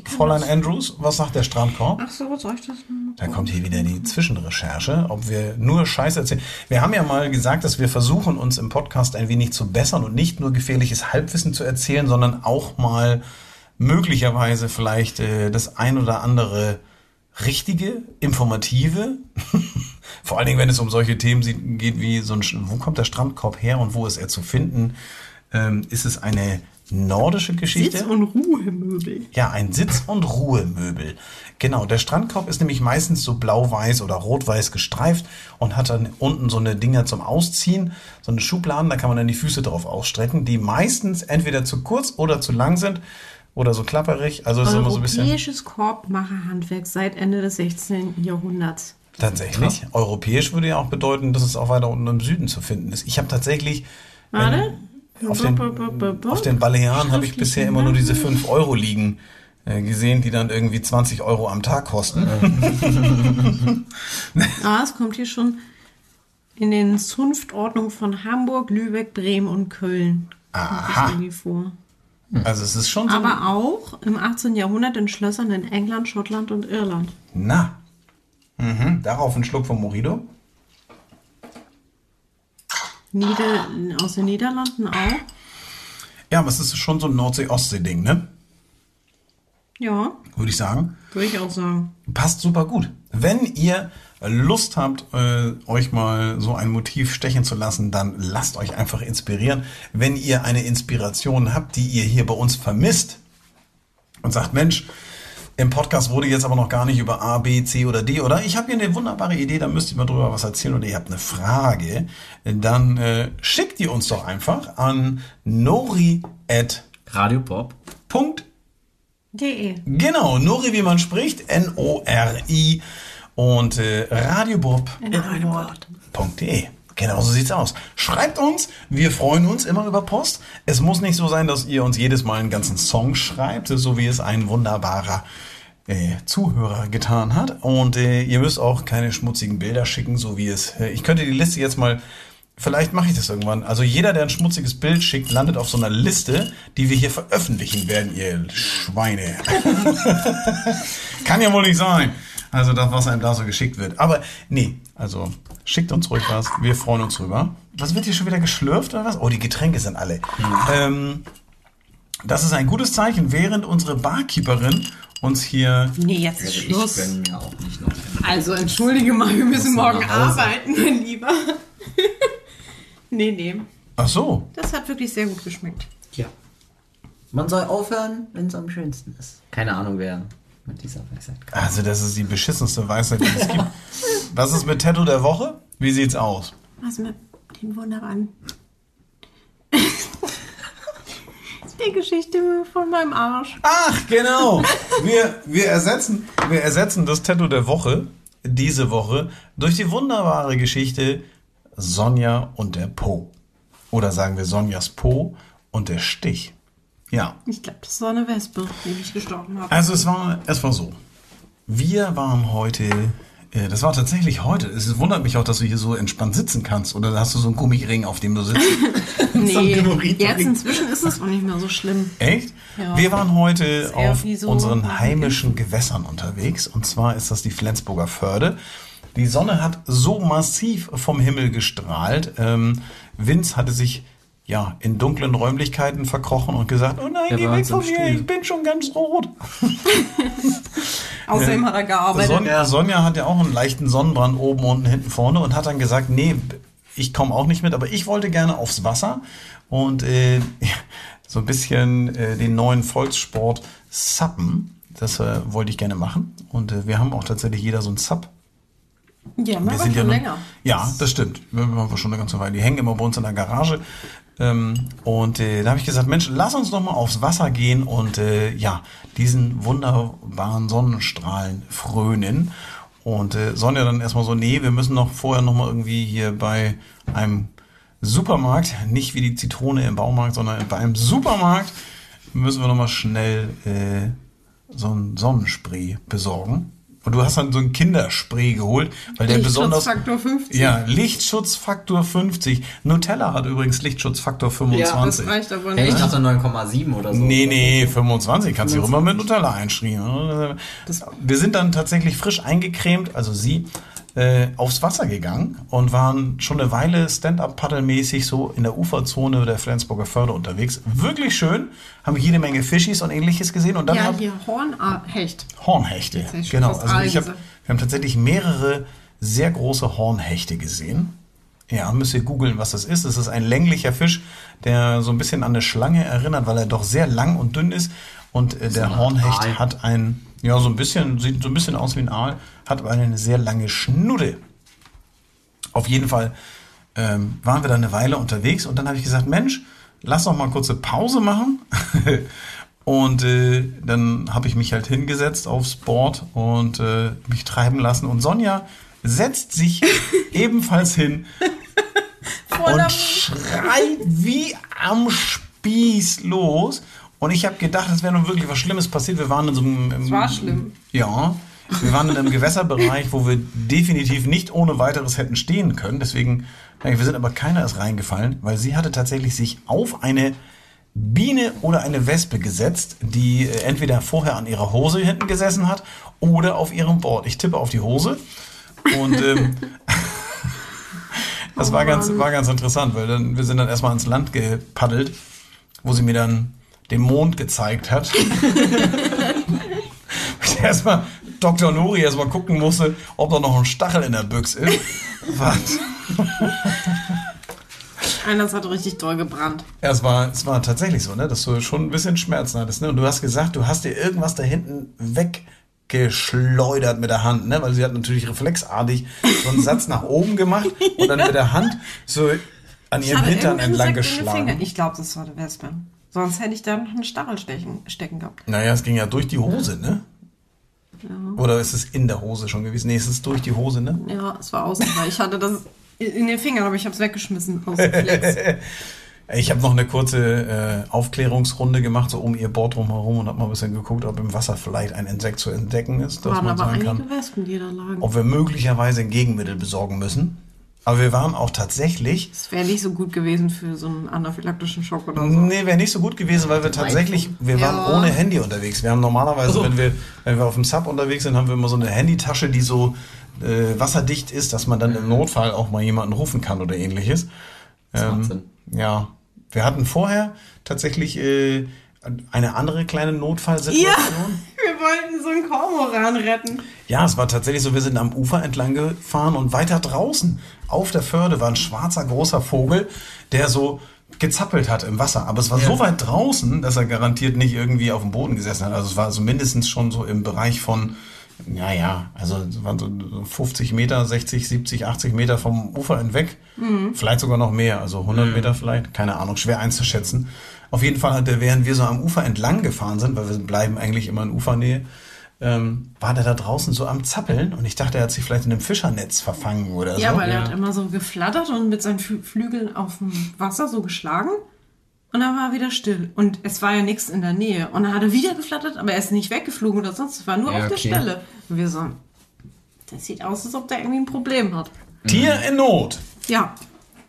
Fräulein Andrews, was sagt der Strandkorb? Ach so, soll ich das? Da kommt hier wieder die Zwischenrecherche, ob wir nur Scheiße erzählen. Wir haben ja mal gesagt, dass wir versuchen, uns im Podcast ein wenig zu bessern und nicht nur gefährliches Halbwissen zu erzählen, sondern auch mal möglicherweise vielleicht äh, das ein oder andere richtige, informative. Vor allen Dingen, wenn es um solche Themen geht wie so ein, wo kommt der Strandkorb her und wo ist er zu finden? Ähm, ist es eine nordische Geschichte? Sitz- und Ruhemöbel. Ja, ein Sitz- und Ruhemöbel. Genau, der Strandkorb ist nämlich meistens so blau-weiß oder rot-weiß gestreift und hat dann unten so eine Dinger zum Ausziehen, so eine Schubladen, da kann man dann die Füße drauf ausstrecken, die meistens entweder zu kurz oder zu lang sind oder so klapperig. Also ist immer so ein bisschen Europäisches Korbmacherhandwerk seit Ende des 16. Jahrhunderts. tatsächlich. Europäisch würde ja auch bedeuten, dass es auch weiter unten im Süden zu finden ist. Ich habe tatsächlich Warte. Auf den, auf den Balearen habe ich bisher immer nur diese 5 Euro liegen äh, gesehen, die dann irgendwie 20 Euro am Tag kosten. Ah, es kommt hier schon in den Zunftordnungen von Hamburg, Lübeck, Bremen und Köln. Aha. irgendwie vor. Also es ist schon so. Aber auch im 18. Jahrhundert in Schlössern in England, Schottland und Irland. Na. Mhm. Darauf ein Schluck vom Mojito. Nieder aus den Niederlanden auch. Ja, aber es ist schon so ein Nordsee-Ostsee-Ding, ne? Ja, Würde ich sagen. würde ich auch sagen. Passt super gut. Wenn ihr Lust habt, äh, euch mal so ein Motiv stechen zu lassen, dann lasst euch einfach inspirieren. Wenn ihr eine Inspiration habt, die ihr hier bei uns vermisst und sagt, Mensch, im Podcast wurde jetzt aber noch gar nicht über A, B, C oder D oder? Ich habe hier eine wunderbare Idee, da müsst ihr mal drüber was erzählen oder ihr habt eine Frage, dann äh, schickt die uns doch einfach an nori. Genau, Nori, wie man spricht, N-O-R-I und äh, radiobob Genau so sieht's aus. Schreibt uns, wir freuen uns immer über Post. Es muss nicht so sein, dass ihr uns jedes Mal einen ganzen Song schreibt, so wie es ein wunderbarer äh, Zuhörer getan hat. Und äh, ihr müsst auch keine schmutzigen Bilder schicken, so wie es. Äh, ich könnte die Liste jetzt mal. Vielleicht mache ich das irgendwann. Also jeder, der ein schmutziges Bild schickt, landet auf so einer Liste, die wir hier veröffentlichen werden, ihr Schweine. Kann ja wohl nicht sein. Also das, was einem da so geschickt wird. Aber nee, also schickt uns ruhig was. Wir freuen uns drüber. Was wird hier schon wieder geschlürft oder was? Oh, die Getränke sind alle. Ähm, das ist ein gutes Zeichen, während unsere Barkeeperin uns hier. Nee, jetzt ist ich Schluss. gönn mir auch nicht noch. Also entschuldige mal, wir müssen morgen arbeiten, mein Lieber. nee, nee. Ach so. Das hat wirklich sehr gut geschmeckt. Ja. Man soll aufhören, wenn es am schönsten ist. Keine Ahnung, wer mit dieser Weisheit kommt. Also, das ist die beschissenste Weisheit, die es gibt. Was ist mit Tattoo der Woche? Wie sieht's aus? Was mit den wunderbaren. Die Geschichte von meinem Arsch. Ach, genau. Wir, wir, ersetzen, wir ersetzen das Tattoo der Woche diese Woche durch die wunderbare Geschichte Sonja und der Po. Oder sagen wir Sonjas Po und der Stich. Ja. Ich glaube, das war eine Wespe, die mich gestochen hat. Also es war, es war so. Wir waren heute, äh, das war tatsächlich heute. Es wundert mich auch, dass du hier so entspannt sitzen kannst. Oder hast du so einen Gummiring, auf dem du sitzt? Nee, Gymnorit- jetzt inzwischen ist es auch nicht mehr so schlimm. Echt? Ja. Wir waren heute auf so- unseren heimischen Gewässern unterwegs. Und zwar ist das die Flensburger Förde. Die Sonne hat so massiv vom Himmel gestrahlt. Ähm, Vince hatte sich ja in dunklen Räumlichkeiten verkrochen und gesagt, oh nein, Er geh weg von mir, ich bin schon ganz rot. Außerdem hat er gearbeitet. Son Sonja hat ja auch einen leichten Sonnenbrand oben, unten, hinten, vorne und hat dann gesagt, nee, ich komme auch nicht mit, aber ich wollte gerne aufs Wasser und äh, so ein bisschen äh, den neuen Volkssport Suppen. Das äh, wollte ich gerne machen. Und äh, wir haben auch tatsächlich jeder so ein Sub. Ja, Wir sind ja schon nun- länger. Ja, das stimmt. Wir haben schon eine ganze Weile. Die hängen immer bei uns in der Garage. Ähm, und äh, da habe ich gesagt, Mensch, lass uns doch mal aufs Wasser gehen und äh, ja, diesen wunderbaren Sonnenstrahlen frönen. Und äh, Sonja dann erstmal so, nee, wir müssen noch vorher noch mal irgendwie hier bei einem Supermarkt, nicht wie die Zitrone im Baumarkt, sondern bei einem Supermarkt müssen wir noch mal schnell äh, so ein Sonnenspray besorgen. Und du hast dann so ein Kinderspray geholt, weil der besonders Lichtschutzfaktor 50. ja, Lichtschutzfaktor 50. Nutella hat übrigens Lichtschutzfaktor das 25. reicht aber Hey, nicht. ich dachte 9,7 oder so. Nee, nee, 25 kannst du auch immer mit Nutella einschrieben. Wir sind dann tatsächlich frisch eingecremt, also sie, äh, aufs Wasser gegangen und waren schon eine Weile Stand-Up-Paddle-mäßig so in der Uferzone der Flensburger Förde unterwegs. Wirklich schön, haben jede Menge Fischis und ähnliches gesehen und dann Ja, hab- hier Hornhecht. Hornhechte. Genau. Also ich hab, wir haben tatsächlich mehrere sehr große Hornhechte gesehen. Ja, müsst ihr googeln, was das ist. Es ist ein länglicher Fisch, der so ein bisschen an eine Schlange erinnert, weil er doch sehr lang und dünn ist. Und äh, der Hornhecht hat ein, ja, so ein bisschen, sieht so ein bisschen aus wie ein Aal, hat aber eine sehr lange Schnutte. Auf jeden Fall ähm, waren wir da eine Weile unterwegs und dann habe ich gesagt, Mensch, lass doch mal kurze Pause machen. und äh, dann habe ich mich halt hingesetzt aufs Board und äh, mich treiben lassen. Und Sonja setzt sich ebenfalls hin und schreit wie am Spieß los. Und ich habe gedacht, es wäre nun wirklich was Schlimmes passiert. Wir waren in so einem. Es war schlimm. Ja. Wir waren in einem Gewässerbereich, wo wir definitiv nicht ohne weiteres hätten stehen können. Deswegen, wir sind aber keiner ist reingefallen, weil sie hatte tatsächlich sich auf eine Biene oder eine Wespe gesetzt, die äh, entweder vorher an ihrer Hose hinten gesessen hat oder auf ihrem Board. Ich tippe auf die Hose und ähm, das war ganz, war ganz interessant, weil dann, wir sind dann erstmal ans Land gepaddelt, wo sie mir dann den Mond gezeigt hat. ich erstmal Dr. Nori erstmal gucken musste, ob da noch ein Stachel in der Büchse ist. Was? Einer hat richtig doll gebrannt. Ja, es war, es war tatsächlich so, ne, dass du schon ein bisschen Schmerzen hattest. Ne? Und du hast gesagt, du hast dir irgendwas da hinten weggeschleudert mit der Hand, ne? Weil sie hat natürlich reflexartig so einen Satz nach oben gemacht und dann mit der Hand so an ihrem Hintern entlang geschlagen. Ich glaube, das war der Wespe. Sonst hätte ich da noch einen Stachel stecken gehabt. Naja, es ging ja durch die Hose, ne? Oder ist es in der Hose schon gewesen? Nee, es ist durch die Hose, ne? Ja, es war außen, ich hatte das in den Fingern, aber ich habe es weggeschmissen. Ich habe noch eine kurze äh, Aufklärungsrunde gemacht, so um ihr Board drumherum und habe mal ein bisschen geguckt, ob im Wasser vielleicht ein Insekt zu entdecken ist, dass waren man aber sagen einige kann, Wespen, die da lagen. ob wir möglicherweise ein Gegenmittel besorgen müssen. Aber wir waren auch tatsächlich, Das wäre nicht so gut gewesen für so einen anaphylaktischen Schock oder so. nee, wäre nicht so gut gewesen, weil wir tatsächlich, wir waren Ja. ohne Handy unterwegs. Wir haben normalerweise, wenn wir, wenn wir auf dem Sub unterwegs sind, haben wir immer so eine Handytasche, die so äh, wasserdicht ist, dass man dann im Notfall auch mal jemanden rufen kann oder ähnliches. Ähm. Ja, wir hatten vorher tatsächlich äh, eine andere kleine Notfallsituation. Wir wollten so einen Kormoran retten. Ja, es war tatsächlich so, wir sind am Ufer entlang gefahren und weiter draußen auf der Förde war ein schwarzer großer Vogel, der so gezappelt hat im Wasser. Aber es war so weit draußen, dass er garantiert nicht irgendwie auf dem Boden gesessen hat. Also es war so mindestens schon so im Bereich von, ja, ja, also es waren so 50 Meter, 60, 70, 80 Meter vom Ufer hinweg. Vielleicht sogar noch mehr, also 100 Meter vielleicht, keine Ahnung, schwer einzuschätzen. Auf jeden Fall hat er, während wir so am Ufer entlang gefahren sind, weil wir bleiben eigentlich immer in Ufernähe, ähm, war der da draußen so am Zappeln und ich dachte, er hat sich vielleicht in einem Fischernetz verfangen oder Ja, so. weil er hat immer so geflattert und mit seinen Flü Flügeln auf dem Wasser so geschlagen. Und dann war er wieder still. Und es war ja nichts in der Nähe. Und dann hat er wieder geflattert, aber er ist nicht weggeflogen oder sonst. Es war nur Ja, auf der okay. Stelle. Und wir so, das sieht aus, als ob der irgendwie ein Problem hat. Tier in Not. Ja.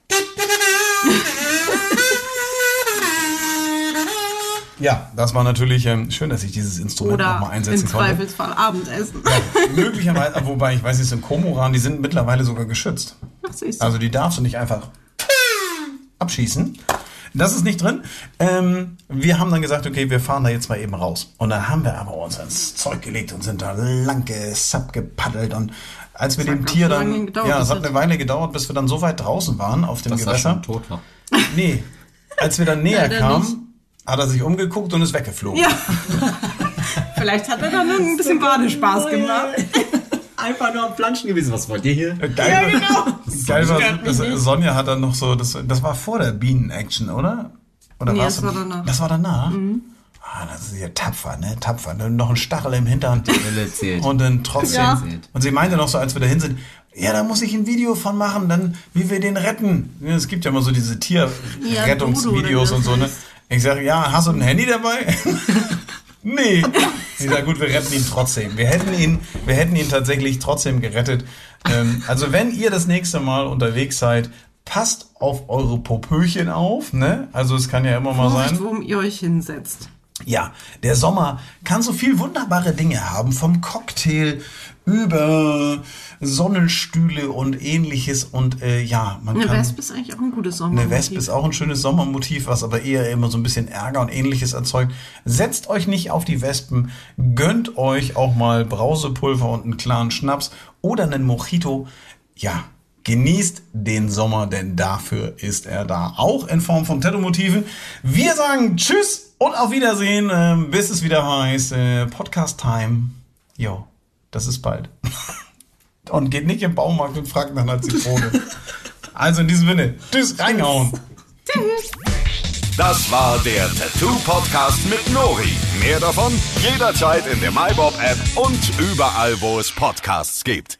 Ja, das war natürlich ähm, schön, dass ich dieses Instrument Oder nochmal im einsetzen konnte. Zweifelsfall Abendessen. Möglicherweise, wobei ich weiß, es sind Komoran, die sind mittlerweile sogar geschützt. Ach, siehst du. Also die darfst du nicht einfach abschießen. Das ist nicht drin. Ähm, wir haben dann gesagt, okay, wir fahren da jetzt mal eben raus. Und dann haben wir aber uns ins Zeug gelegt und sind da lang gesap gepaddelt. Und als wir Das dem Tier dann, gedauert, ja, es hat das- eine Weile gedauert, bis wir dann so weit draußen waren auf dem Dass er Gewässer. schon tot war. Nee, als wir dann näher kamen, nicht. Hat er sich umgeguckt und ist weggeflogen. Ja. Vielleicht hat er dann nur ein bisschen Badespaß gemacht. Einfach nur am Planschen gewesen. Was wollt ihr hier? Geil, Ja, genau. Geil war, das. Sonja hat dann noch so, das, das war vor der Bienen-Action, oder? Oder Nee, das war danach. Das war danach? Ah, das ist ja tapfer, ne? Tapfer. Noch ein Stachel im Hintern. Und dann trotzdem. Ja. Und sie meinte noch so, als wir dahin sind, ja, da muss ich ein Video von machen, dann, wie wir den retten. Ja, Es gibt ja immer so diese Tierrettungsvideos Dodo, und so, ne? Ich sage, ja, hast du ein Handy dabei? nee. Ich sage, gut, wir retten ihn trotzdem. Wir hätten ihn, wir hätten ihn tatsächlich trotzdem gerettet. Ähm, also wenn ihr das nächste Mal unterwegs seid, passt auf eure Popöchen auf, ne? Also es kann ja immer mal sein. Vorsicht, worum ihr euch hinsetzt. Ja, der Sommer kann so viel wunderbare Dinge haben, vom Cocktail über Sonnenstühle und ähnliches und äh, ja, man Eine kann Wespe ist eigentlich auch ein gutes Sommer. eine Wespe ist auch ein schönes Sommermotiv, was aber eher immer so ein bisschen Ärger und ähnliches erzeugt. Setzt euch nicht auf die Wespen, gönnt euch auch mal Brausepulver und einen klaren Schnaps oder einen Mojito. Ja, genießt den Sommer, denn dafür ist er da. Auch in Form von Tattoo-Motiven. Wir sagen Tschüss und auf Wiedersehen, ähm, bis es wieder heißt äh, Podcast-Time. Jo, das ist bald. Und geht nicht im Baumarkt und fragt nach einer Zitrone. Also in diesem Sinne, tschüss, reingehauen. Das war der Tattoo Podcast mit Nori. Mehr davon jederzeit in der MyBob App und überall, wo es Podcasts gibt.